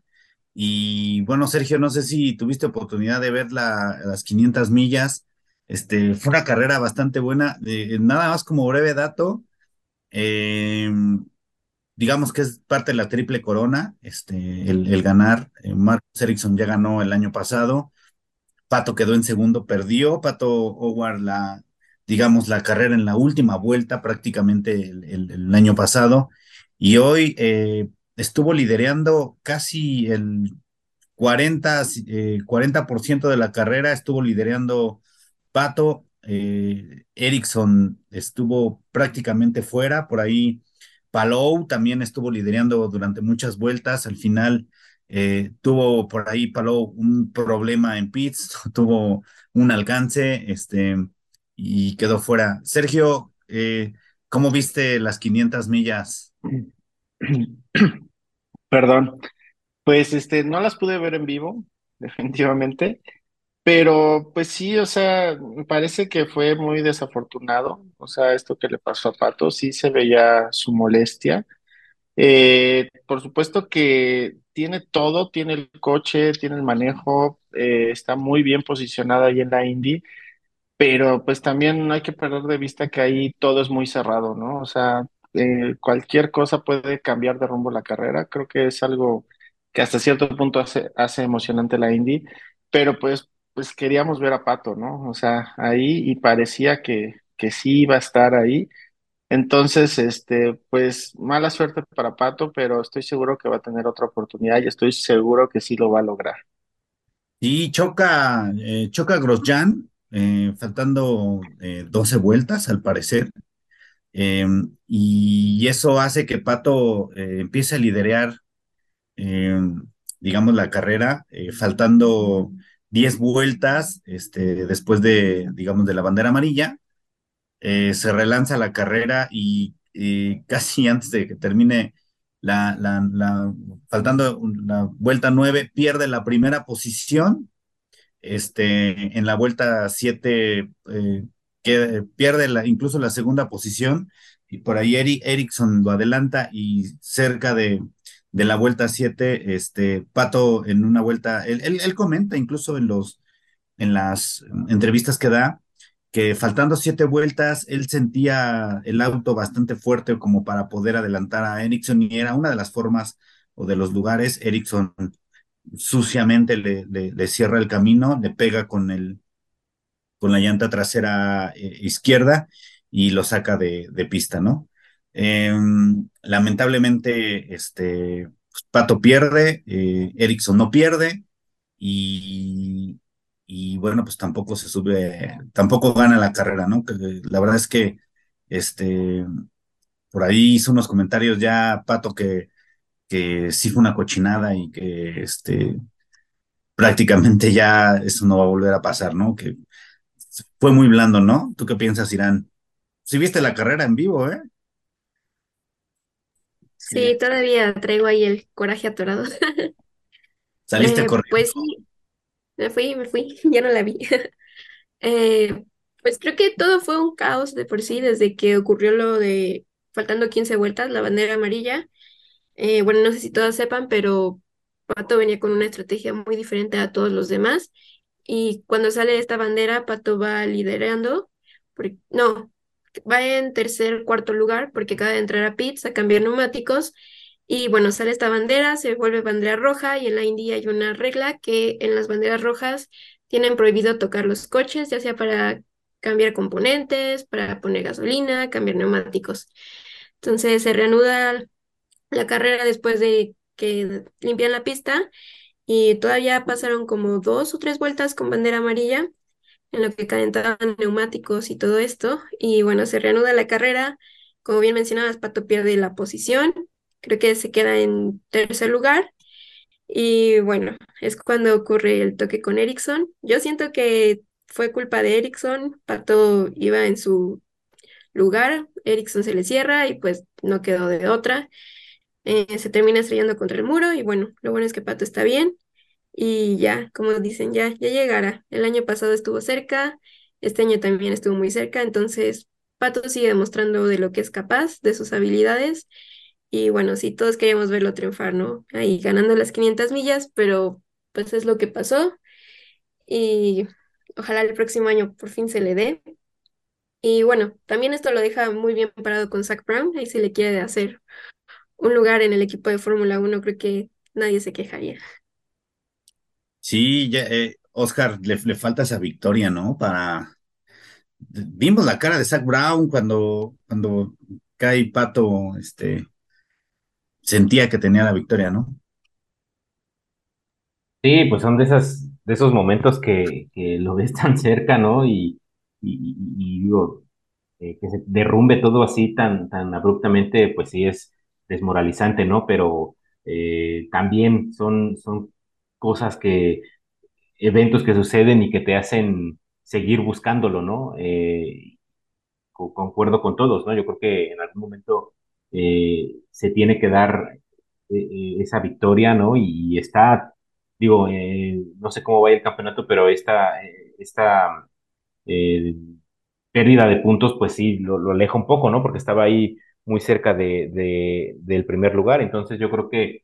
Y bueno, Sergio, no sé si tuviste oportunidad de ver la, las 500 millas. Este, fue una carrera bastante buena. nada más como breve dato, eh, digamos que es parte de la triple corona, este, el, ganar. Eh, Marcus Ericsson ya ganó el año pasado, Pato quedó en segundo, perdió Pato Howard la, digamos, la carrera en la última vuelta prácticamente el, año pasado, y hoy eh, estuvo liderando casi el 40, eh, 40% de la carrera, estuvo liderando Pato, eh, Ericsson estuvo prácticamente fuera, por ahí Palou también estuvo liderando durante muchas vueltas. Al final eh, tuvo por ahí Palou un problema en pits, tuvo un alcance este, y quedó fuera. Sergio, eh, ¿cómo viste las 500 millas? Perdón, pues este, no las pude ver en vivo, definitivamente. Pero pues sí, o sea, parece que fue muy desafortunado. O sea, esto que le pasó a Pato, sí se veía su molestia. Eh, por supuesto que tiene todo, tiene el coche, tiene el manejo, eh, está muy bien posicionada ahí en la Indy, pero pues también no hay que perder de vista que ahí todo es muy cerrado, ¿no? O sea, eh, cualquier cosa puede cambiar de rumbo la carrera. Creo que es algo que hasta cierto punto hace, hace emocionante la Indy, pero pues pues queríamos ver a Pato, ¿no? O sea, ahí y parecía que, que sí iba a estar ahí. Entonces, este, pues mala suerte para Pato, pero estoy seguro que va a tener otra oportunidad y estoy seguro que sí lo va a lograr. Y choca, eh, choca Grosjean, eh, faltando 12 eh, vueltas al parecer. Em, y eso hace que Pato empiece a liderar, em, digamos, la carrera, faltando 10 vueltas este, después de, digamos, de la bandera amarilla, eh, se relanza la carrera y casi antes de que termine la, faltando la vuelta 9, pierde la primera posición. este, en la vuelta 7 eh, pierde incluso la segunda posición y por ahí Ericsson lo adelanta y cerca de, de la vuelta 7, este, Pato en una vuelta, él, él, comenta incluso en, los, en las entrevistas que da, que faltando siete vueltas, él sentía el auto bastante fuerte como para poder adelantar a Ericsson y era una de las formas o de los lugares, Ericsson suciamente le, le, cierra el camino, le pega con, el, con la llanta trasera eh, izquierda y lo saca de, de pista, ¿no? Em, lamentablemente, este, pues, Pato pierde, eh, Ericsson no pierde y, y, bueno, pues tampoco se sube, tampoco gana la carrera, ¿no? Que, la verdad es que este, por ahí hizo unos comentarios ya Pato que, que sí fue una cochinada y que este, prácticamente ya eso no va a volver a pasar, ¿no? Que fue muy blando, ¿no? ¿Tú qué piensas, Irán? Sí viste la carrera en vivo, ¿eh? Sí, todavía traigo ahí el coraje atorado. Saliste Eh, corriendo. pues sí, me fui, me fui, ya no la vi. Eh, pues creo que todo fue un caos de por sí desde que ocurrió lo de faltando 15 vueltas, la bandera amarilla. Eh, bueno, no sé si todos sepan, pero Pato venía con una estrategia muy diferente a todos los demás. Y cuando sale esta bandera, Pato va liderando. porque- no, va en tercer, cuarto lugar porque acaba de entrar a pits a cambiar neumáticos. Y bueno, sale esta bandera, se vuelve bandera roja y en la India hay una regla que en las banderas rojas tienen prohibido tocar los coches, ya sea para cambiar componentes, para poner gasolina, cambiar neumáticos. Entonces se reanuda la carrera después de que limpian la pista y todavía pasaron como dos o tres vueltas con bandera amarilla en lo que calentaban neumáticos y todo esto. Y bueno, se reanuda la carrera. Como bien mencionabas, Pato pierde la posición. Creo que se queda en tercer lugar. Y bueno, es cuando ocurre el toque con Ericsson. Yo siento que fue culpa de Ericsson. Pato iba en su lugar, Ericsson se le cierra y pues no quedó de otra. Eh, se termina estrellando contra el muro y bueno, lo bueno es que Pato está bien y ya, como dicen, ya, ya llegará. El año pasado estuvo cerca, este año también estuvo muy cerca, entonces Pato sigue demostrando de lo que es capaz, de sus habilidades y bueno, sí, todos queríamos verlo triunfar, ¿no? Ahí ganando las 500 millas, pero pues es lo que pasó y ojalá el próximo año por fin se le dé. Y bueno, también esto lo deja muy bien parado con Zach Brown, ahí si le quiere hacer un lugar en el equipo de Fórmula Uno, creo que nadie se quejaría. Sí, ya, eh, Oscar, le, le falta esa victoria, ¿no? Para. Vimos la cara de Zach Brown cuando, cuando cae Pato, este, sentía que tenía la victoria, ¿no? Sí, pues son de esas, de esos momentos que, que lo ves tan cerca, ¿no? Y, y, y- y digo, eh, que se derrumbe todo así tan, tan abruptamente, pues sí es desmoralizante, ¿no? Pero eh, también son, son cosas que, eventos que suceden y que te hacen seguir buscándolo, ¿no? Eh, co- concuerdo con todos, ¿no? Yo creo que en algún momento eh, se tiene que dar eh, esa victoria, ¿no? Y, está, digo, no sé cómo va el campeonato, pero esta, esta pérdida de puntos, pues sí, lo, lo aleja un poco, ¿no? Porque estaba ahí muy cerca de, de- del primer lugar. Entonces yo creo que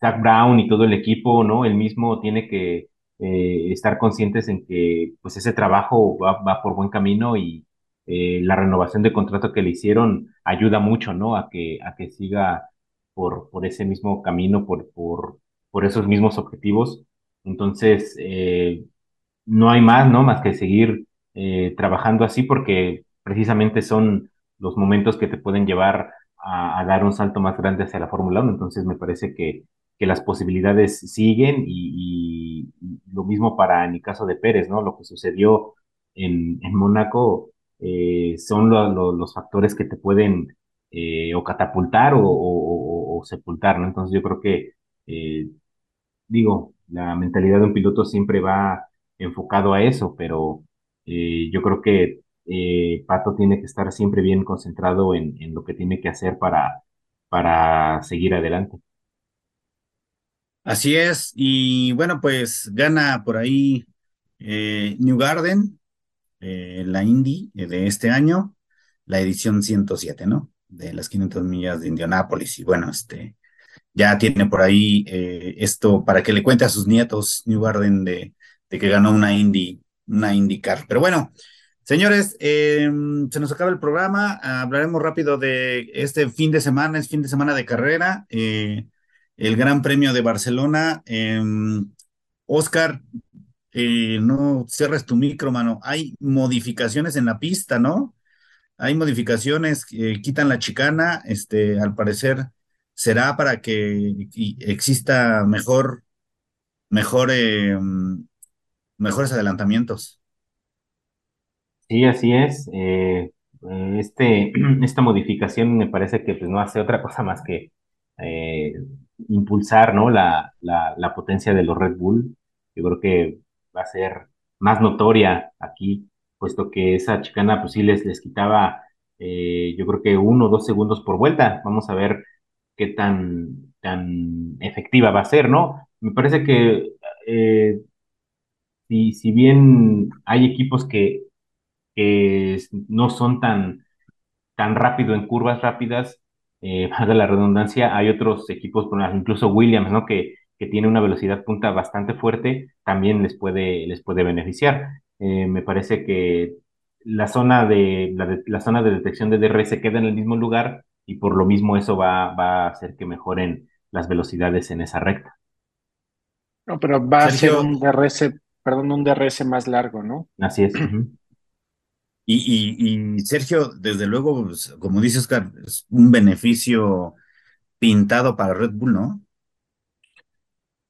Zach Brown y todo el equipo, ¿no? Él mismo tiene que eh, estar conscientes en que pues ese trabajo va, va por buen camino y eh, la renovación de contrato que le hicieron ayuda mucho, ¿no? A que, a que siga por, por ese mismo camino, por, por, por esos mismos objetivos. Entonces, eh, no hay más, ¿no? Más que seguir trabajando así porque precisamente son los momentos que te pueden llevar a, dar un salto más grande hacia la Fórmula 1. Entonces me parece que, que las posibilidades siguen y, lo mismo para en el caso de Pérez, ¿no? Lo que sucedió en, en Mónaco eh, son lo- lo- los factores que te pueden eh, o catapultar o, sepultar, ¿no? Entonces yo creo que eh, digo, la mentalidad de un piloto siempre va enfocado a eso, pero yo creo que eh, Pato tiene que estar siempre bien concentrado en, en lo que tiene que hacer para, para seguir adelante. Así es, y bueno, pues gana por ahí eh, New Garden, eh, la Indy eh, de este año, la edición 107, ¿no? De las 500 millas de Indianápolis. Y bueno, este, ya tiene por ahí esto para que le cuente a sus nietos New Garden de, de que ganó una Indy, una IndyCar. Pero bueno, señores, se nos acaba el programa. Hablaremos rápido de este fin de semana, es fin de semana de carrera el Gran Premio de Barcelona. Oscar, eh, no cierres tu micro, mano. Hay modificaciones en la pista, ¿no? Hay modificaciones, quitan la chicana, este, al parecer será para que exista mejor, mejor, em, mejores adelantamientos. Sí, así es. Eh, este, esta modificación me parece que pues, no hace otra cosa más que eh, impulsar ¿no? la, la, potencia de los Red Bull. Yo creo que va a ser más notoria aquí, puesto que esa chicana pues sí les, les quitaba eh, yo creo que uno o dos segundos por vuelta. Vamos a ver qué tan, tan efectiva va a ser, ¿no? Me parece que eh, si, si bien hay equipos que, que no son tan, tan rápido en curvas rápidas, eh, de la redundancia, hay otros equipos, incluso Williams, ¿no? Que, que tiene una velocidad punta bastante fuerte, también les puede, les puede beneficiar. Eh, me parece que la zona de, la, la, zona de detección de DRS queda en el mismo lugar y por lo mismo eso va, va a hacer que mejoren las velocidades en esa recta. No, pero va a ser un DRS, perdón, un DRS más largo, ¿no? Así es. Y, Sergio, desde luego, pues, como dice Oscar, es un beneficio pintado para Red Bull, ¿no?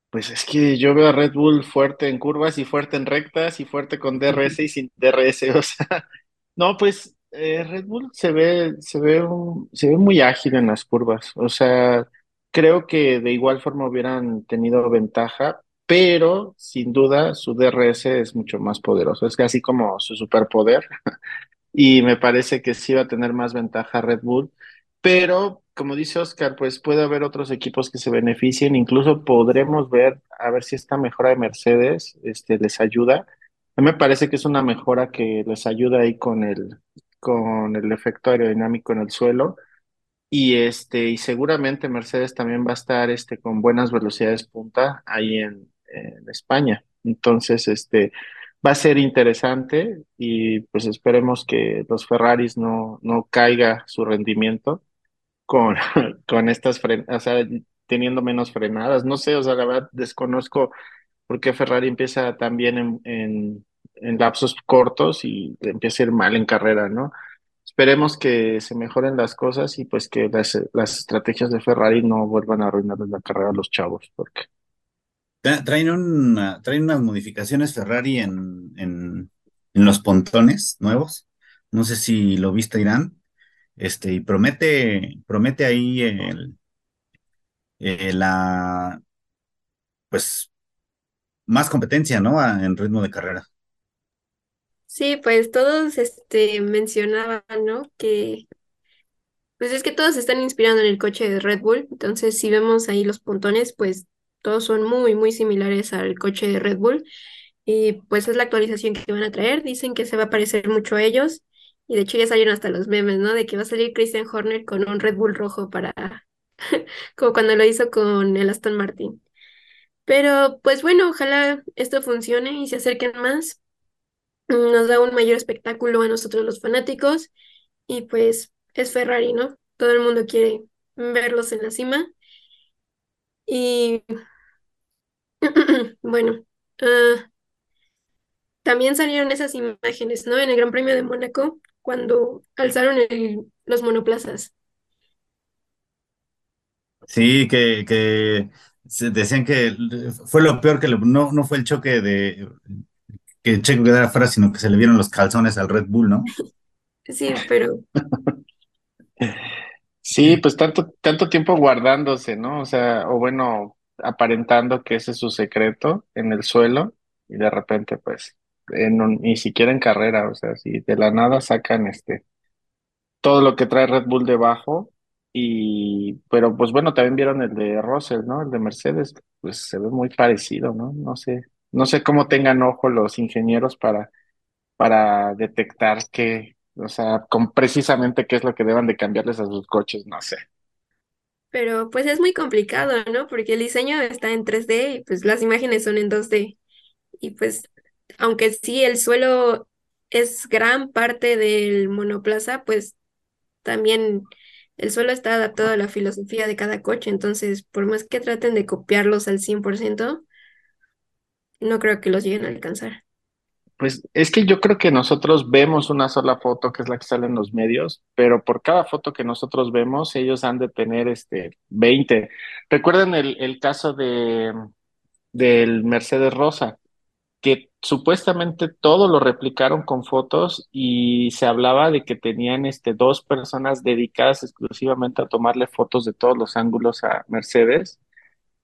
Pues es que yo veo a Red Bull fuerte en curvas y fuerte en rectas y fuerte con DRS y sin DRS, o sea, no, pues eh, Red Bull se ve, se ve, se ve muy ágil en las curvas, o sea, creo que de igual forma hubieran tenido ventaja, pero sin duda su DRS es mucho más poderoso, es casi como su superpoder y me parece que sí va a tener más ventaja Red Bull, pero como dice Oscar, pues puede haber otros equipos que se beneficien, incluso podremos ver a ver si esta mejora de Mercedes este, les ayuda. A mí me parece que es una mejora que les ayuda ahí con el, con el efecto aerodinámico en el suelo y este, y seguramente Mercedes también va a estar este, con buenas velocidades punta ahí en, en España. Entonces, este, va a ser interesante y pues esperemos que los Ferraris no, no caiga su rendimiento con, con estas frenadas, o sea, teniendo menos frenadas. No sé, o sea, la verdad desconozco por qué Ferrari empieza también en, en, en lapsos cortos y empieza a ir mal en carrera, ¿no? Esperemos que se mejoren las cosas y pues que las, las estrategias de Ferrari no vuelvan a arruinar la carrera a los chavos, porque Traen, una, traen unas modificaciones Ferrari en, en, los pontones nuevos. No sé si lo viste, Irán. Este, y promete, promete ahí el, eh, la pues más competencia, ¿no? en ritmo de carrera. Sí, pues todos este mencionaban, ¿no? Que pues es que todos están inspirando en el coche de Red Bull. Entonces, si vemos ahí los pontones, pues todos son muy, muy similares al coche de Red Bull. Y pues es la actualización que van a traer. Dicen que se va a parecer mucho a ellos. Y de hecho ya salieron hasta los memes, ¿no? De que va a salir Christian Horner con un Red Bull rojo para... como cuando lo hizo con el Aston Martin. Pero pues bueno, ojalá esto funcione y se acerquen más. Nos da un mayor espectáculo a nosotros los fanáticos. Y pues es Ferrari, ¿no? Todo el mundo quiere verlos en la cima. Y Bueno, ah, también salieron esas imágenes, ¿no? En el Gran Premio de Mónaco, cuando alzaron los monoplazas. Sí, que, que decían que fue lo peor que no, no fue el choque de que Checo quedara fuera, sino que se le vieron los calzones al Red Bull, ¿no? Sí, pero Sí, pues tanto, tanto tiempo guardándose, ¿no? O sea, o bueno, aparentando que ese es su secreto en el suelo y de repente pues ni siquiera en carrera, o sea, si de la nada sacan este todo lo que trae Red Bull debajo Y, pero pues bueno, también vieron el de Russell, ¿no? El de Mercedes, pues se ve muy parecido, ¿no? No sé, no sé cómo tengan ojo los ingenieros para, para detectar qué, o sea, con precisamente qué es lo que deban de cambiarles a sus coches, no sé. Pero pues es muy complicado, ¿no? Porque el diseño está en 3D y pues las imágenes son en 2D. Y pues, aunque sí el suelo es gran parte del monoplaza, pues también el suelo está adaptado a la filosofía de cada coche. Entonces, por más que traten de copiarlos al 100%, no creo que los lleguen a alcanzar. Pues es que yo creo que nosotros vemos una sola foto, que es la que sale en los medios, pero por cada foto que nosotros vemos, ellos han de tener este 20. ¿Recuerdan el, el caso de del Mercedes Rosa? que supuestamente todo lo replicaron con fotos y se hablaba de que tenían este, dos personas dedicadas exclusivamente a tomarle fotos de todos los ángulos a Mercedes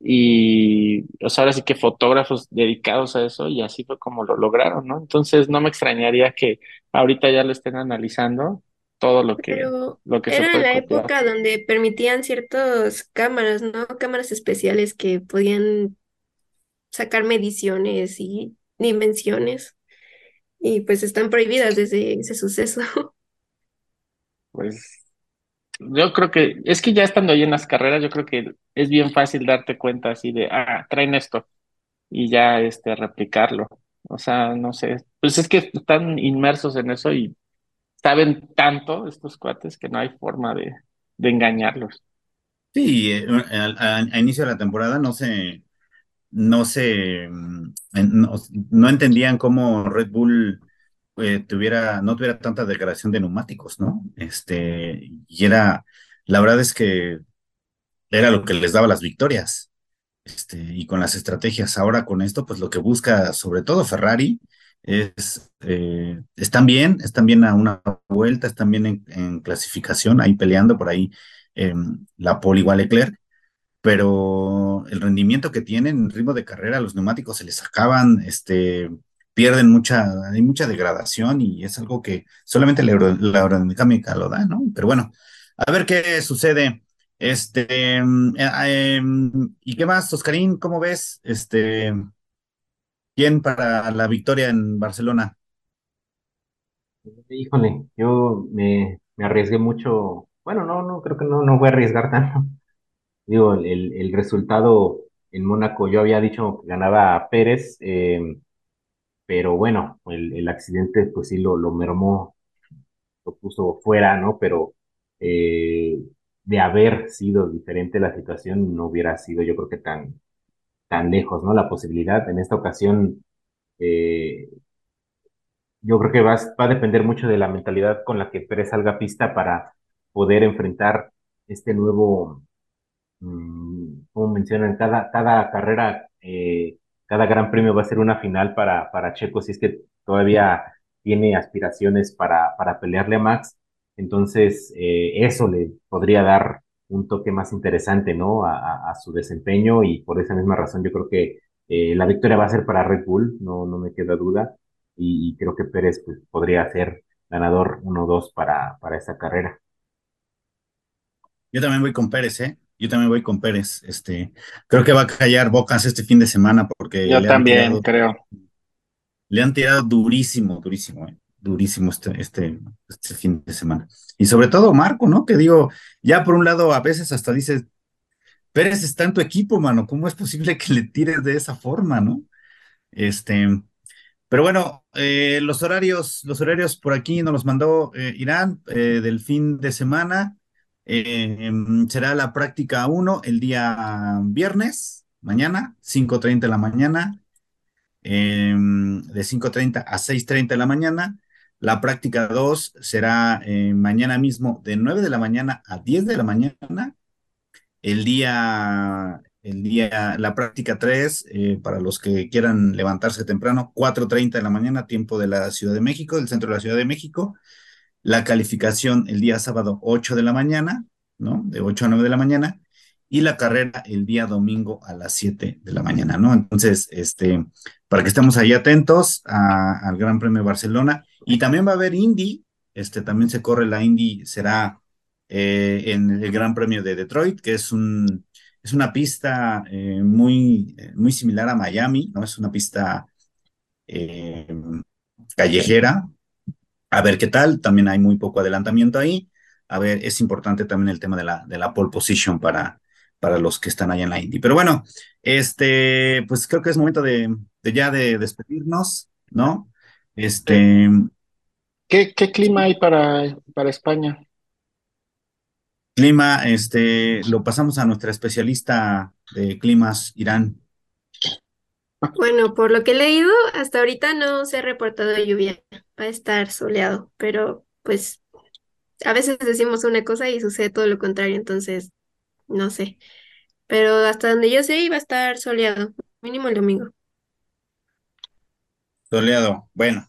y o sea, ahora sí que fotógrafos dedicados a eso y así fue como lo lograron, ¿no? Entonces no me extrañaría que ahorita ya lo estén analizando todo lo que, Pero lo que se era en puede la copiar. época donde permitían ciertas cámaras, ¿no? Cámaras especiales que podían sacar mediciones y dimensiones. Y pues están prohibidas desde ese suceso. Pues yo creo que es que ya estando ahí en las carreras, yo creo que es bien fácil darte cuenta así de, ah, traen esto. y ya este replicarlo. O sea, no sé, pues es que están inmersos en eso y saben tanto estos cuates que no hay forma de, de engañarlos. Sí, a, inicio de la temporada no se, no se, mm, no entendían cómo Red Bull eh, tuviera, no tuviera tanta degradación de neumáticos, ¿no? Este, y era, la verdad es que era lo que les daba las victorias. Este, y con las estrategias ahora con esto, pues lo que busca sobre todo Ferrari es, eh, están bien, están bien a una vuelta, están bien en, clasificación, ahí peleando por ahí eh, la pole igual Leclerc, pero el rendimiento que tienen, el ritmo de carrera, los neumáticos se les acaban, este, pierden mucha, hay mucha degradación y es algo que solamente la, la aerodinámica lo da, ¿no? Pero bueno, a ver qué sucede. Este, eh, em, ¿y qué más, Oscarín? ¿Cómo ves? Este, ¿quién para la victoria en Barcelona? Híjole, yo me, me arriesgué mucho. Bueno, no, no, creo que no, no voy a arriesgar tanto. Digo, el, el, el resultado en Mónaco, yo había dicho que ganaba Pérez, eh, pero bueno, el, el accidente pues sí lo, lo mermó, lo puso fuera, ¿no? Pero eh, de haber sido diferente la situación, no hubiera sido yo creo que tan, tan lejos, ¿no? La posibilidad. En esta ocasión, eh, yo creo que va, va a depender mucho de la mentalidad con la que Pérez salga a pista para poder enfrentar este nuevo mm, como mencionan, cada, cada carrera, eh, cada gran premio va a ser una final para, para Checo, si es que todavía tiene aspiraciones para, para pelearle a Max. Entonces, eh, eso le podría dar un toque más interesante, ¿no? A, su desempeño y por esa misma razón yo creo que eh, la victoria va a ser para Red Bull, no, no me queda duda. Y, y creo que Pérez pues, podría ser ganador 1-2 para, para esa carrera. Yo también voy con Pérez, ¿eh? Yo también voy con Pérez. Este, creo que va a callar bocas este fin de semana porque Yo también tirado, creo. le han tirado durísimo, durísimo, ¿eh? Durísimo este, este, este fin de semana. Y sobre todo Marco, ¿no? Que digo, ya por un lado a veces hasta dices, Pérez está en tu equipo, mano, ¿cómo es posible que le tires de esa forma, ¿no? Este, pero bueno, eh, los horarios, los horarios por aquí nos los mandó eh, Irán del fin de semana. Eh, em, será la práctica uno el día viernes, mañana, cinco treinta de la mañana, em, de cinco treinta a seis treinta de la mañana. La práctica 2 será eh, mañana mismo de 9 de la mañana a 10 de la mañana. El día, el día, la práctica 3, eh, para los que quieran levantarse temprano, cuatro treinta de la mañana, tiempo de la Ciudad de México, del centro de la Ciudad de México. La calificación el día sábado, 8 de la mañana, ¿no? De 8 a 9 de la mañana. Y la carrera el día domingo a las 7 de la mañana, ¿no? Entonces, este, para que estemos ahí atentos al Gran Premio de Barcelona. Y también va a haber Indy, este, también se corre la Indy, será eh, en el Gran Premio de Detroit, que es un, es una pista eh, muy, muy similar a Miami, ¿no? Es una pista eh, callejera. A ver qué tal, también hay muy poco adelantamiento ahí. A ver, es importante también el tema de la, de la pole position para, para los que están allá en la Indy. Pero bueno, este, pues creo que es momento de, de ya de despedirnos, ¿no? Este. ¿Qué, qué clima hay para, para España? Clima, este, lo pasamos a nuestra especialista de climas, Irán. Bueno, por lo que he leído, hasta ahorita no se ha reportado lluvia. Va a estar soleado, pero pues a veces decimos una cosa y sucede todo lo contrario, entonces no sé. Pero hasta donde yo sé iba a estar soleado, mínimo el domingo. Soleado. Bueno,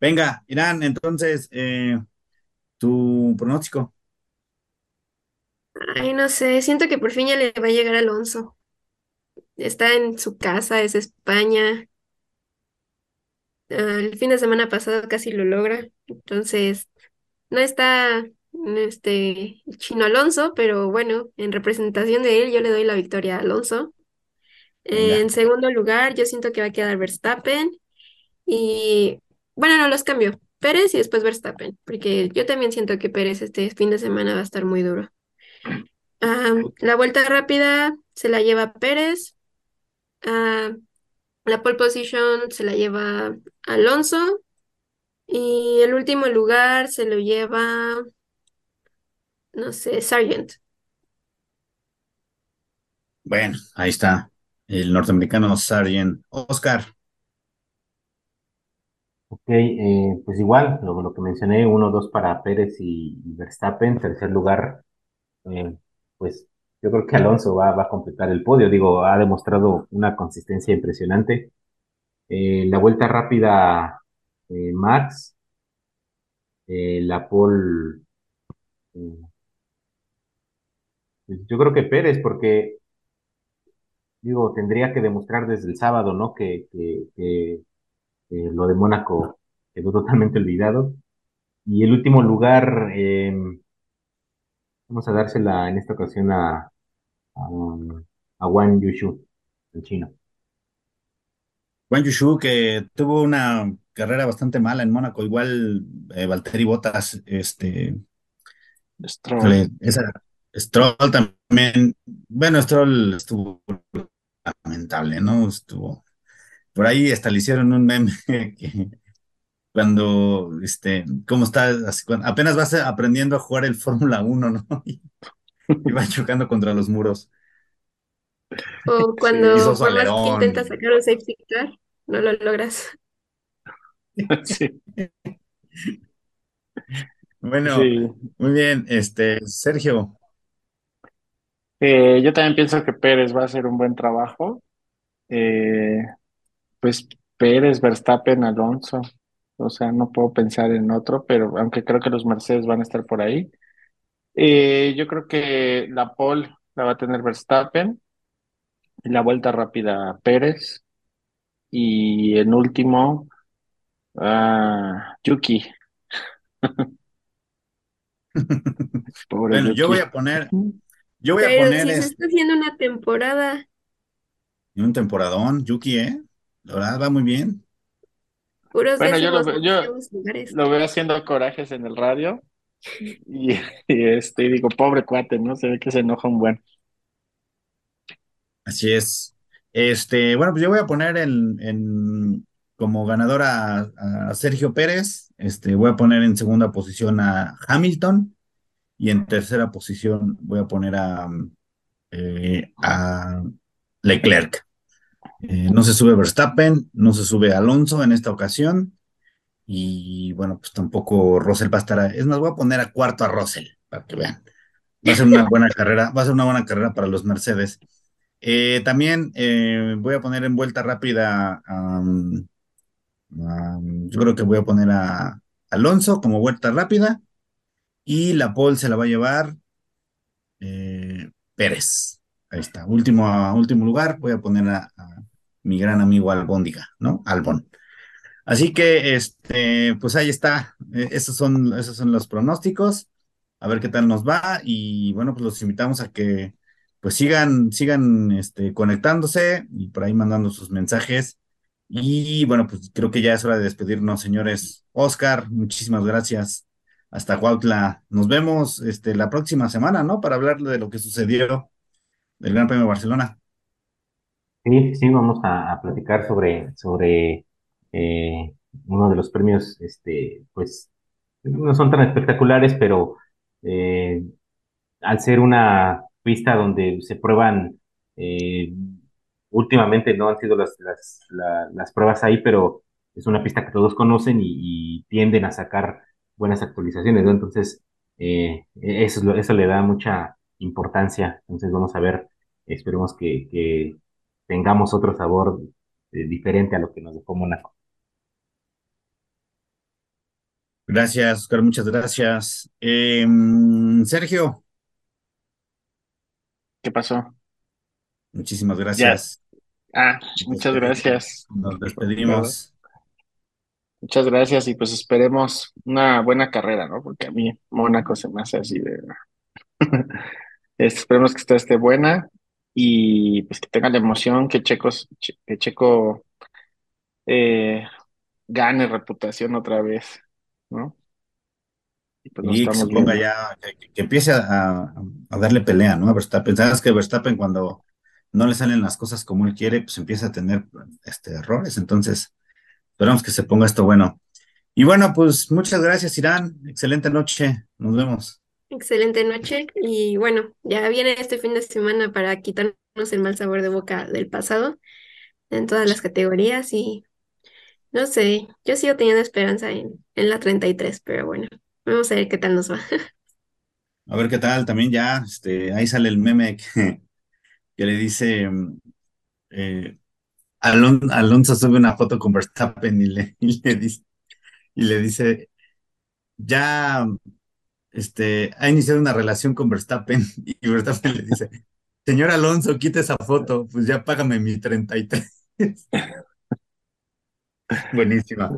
venga, Irán, entonces, eh, tu pronóstico. Ay, no sé, siento que por fin ya le va a llegar Alonso. Está en su casa, es España. Ah, el fin de semana pasado casi lo logra. Entonces, no está este Chino Alonso, pero bueno, en representación de él, yo le doy la victoria a Alonso. En segundo lugar, yo siento que va a quedar Verstappen. Y bueno, no los cambio. Pérez y después Verstappen, porque yo también siento que Pérez este fin de semana va a estar muy duro. Ah, la vuelta rápida se la lleva Pérez. Ah, la pole position se la lleva Alonso. Y el último lugar se lo lleva, no sé, Sargent. Bueno, ahí está. El norteamericano Sargent Oscar. Ok, eh, pues igual, lo, lo que mencioné, uno, dos para Pérez y, y Verstappen, tercer lugar, eh, pues yo creo que Alonso va, va a completar el podio, digo, ha demostrado una consistencia impresionante. Eh, la vuelta rápida, eh, Max, eh, la pole, yo creo que Pérez, porque digo, tendría que demostrar desde el sábado, ¿no? Que, que, que lo de Mónaco quedó totalmente olvidado. Y el último lugar, vamos a dársela en esta ocasión a, a, a Wang Yushu, el chino. Juan Yushu, que tuvo una carrera bastante mala en Mónaco, igual eh, Valtteri Bottas, este, Stroll. híjole, esa, Stroll también, bueno, Stroll estuvo lamentable, ¿no? Estuvo, por ahí hasta le hicieron un meme que cuando, este, ¿cómo está? Así, cuando apenas vas aprendiendo a jugar el Fórmula 1, ¿no? Y, y va chocando contra los muros. O cuando su por más que alerón. intentas sacar un safety car, no lo logras. Sí, Bueno, sí. muy bien, este, Sergio, Eh, yo también pienso que Pérez va a hacer un buen trabajo. Eh, pues Pérez, Verstappen, Alonso. O sea, no puedo pensar en otro, pero aunque creo que los Mercedes van a estar por ahí. Eh, yo creo que la pole la va a tener Verstappen la vuelta rápida Pérez. Y en último, ah, Yuki. Pobre bueno, yo voy Yuki. a poner, yo voy a Pero poner si se está haciendo una temporada, un temporadón, Yuki, ¿eh? La verdad va muy bien. puros Bueno, yo lo, yo lo veo haciendo corajes en el radio y, y, este, digo, pobre cuate, ¿no? Se ve que se enoja un buen. Así es. Este, bueno, pues yo voy a poner en, como ganador a, Sergio Pérez. Este, voy a poner en segunda posición a Hamilton y en tercera posición voy a poner a, eh, Leclerc. Eh, no se sube Verstappen, no se sube Alonso en esta ocasión. Y bueno, pues tampoco Russell va a estar. a- es más, voy a poner a cuarto a Russell para que vean. Va a ser una buena carrera, va a ser una buena carrera para los Mercedes. Eh, también eh, voy a poner en vuelta rápida. yo creo que voy a poner a Alonso como vuelta rápida. Y la pole se la va a llevar eh, Pérez. Ahí está. Último, último lugar, voy a poner a, mi gran amigo Albóndiga, ¿no? Albon. Así que, este, pues ahí está. Eh, esos son, esos son los pronósticos. a ver qué tal nos va y bueno, pues los invitamos a que pues sigan, sigan este, conectándose y por ahí mandando sus mensajes. Y bueno, pues creo que ya es hora de despedirnos, señores. Oscar, muchísimas gracias. Hasta Cuautla. Nos vemos este, la próxima semana, ¿no? Para hablar de lo que sucedió del Gran Premio de Barcelona. Sí, sí, vamos a, platicar sobre, sobre eh, uno de los premios, este, pues, no son tan espectaculares, pero eh, al ser una pista donde se prueban, eh, últimamente no han sido las, las, pruebas ahí, pero es una pista que todos conocen y, tienden a sacar buenas actualizaciones. Entonces, eso, eso le da mucha importancia. Entonces, vamos a ver, esperemos que, que tengamos otro sabor diferente a lo que nos dejó Mónaco. Gracias, Oscar, muchas gracias. Em, Sergio. ¿Qué pasó? Muchísimas gracias. Ah, muchas gracias. Nos despedimos. Muchas gracias y pues esperemos una buena carrera, ¿no? Porque a mí Mónaco se me hace así de... esperemos que esta esté buena y pues que tenga la emoción, que, Checos, que Checo eh, gane reputación otra vez, ¿no? Y, pues que se ponga ya, que, empiece a, darle pelea, ¿no? A Verstappen. Sabes que Verstappen cuando no le salen las cosas como él quiere, pues empieza a tener este, errores. Entonces, esperamos que se ponga esto bueno. Y bueno, pues muchas gracias, Irán. Excelente noche. Nos vemos. Excelente noche. Y bueno, ya viene este fin de semana para quitarnos el mal sabor de boca del pasado en todas las categorías. Y no sé, yo sigo teniendo esperanza en, en la 33, pero bueno. Vamos a ver qué tal nos va. A ver qué tal, también ya, este, ahí sale el meme que, que le dice, eh, Alonso sube una foto con Verstappen y le, le dice, y le dice, ya, este, ha iniciado una relación con Verstappen y Verstappen le dice, señor Alonso, quita esa foto, pues ya págame mi 33. Buenísima.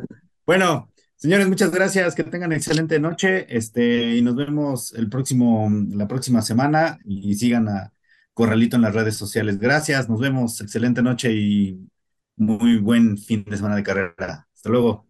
Bueno, Señores, muchas gracias, que tengan excelente noche, este, y nos vemos el próximo, la próxima semana y sigan a Corralito en las redes sociales. Gracias, nos vemos, excelente noche y muy buen fin de semana de carrera. Hasta luego.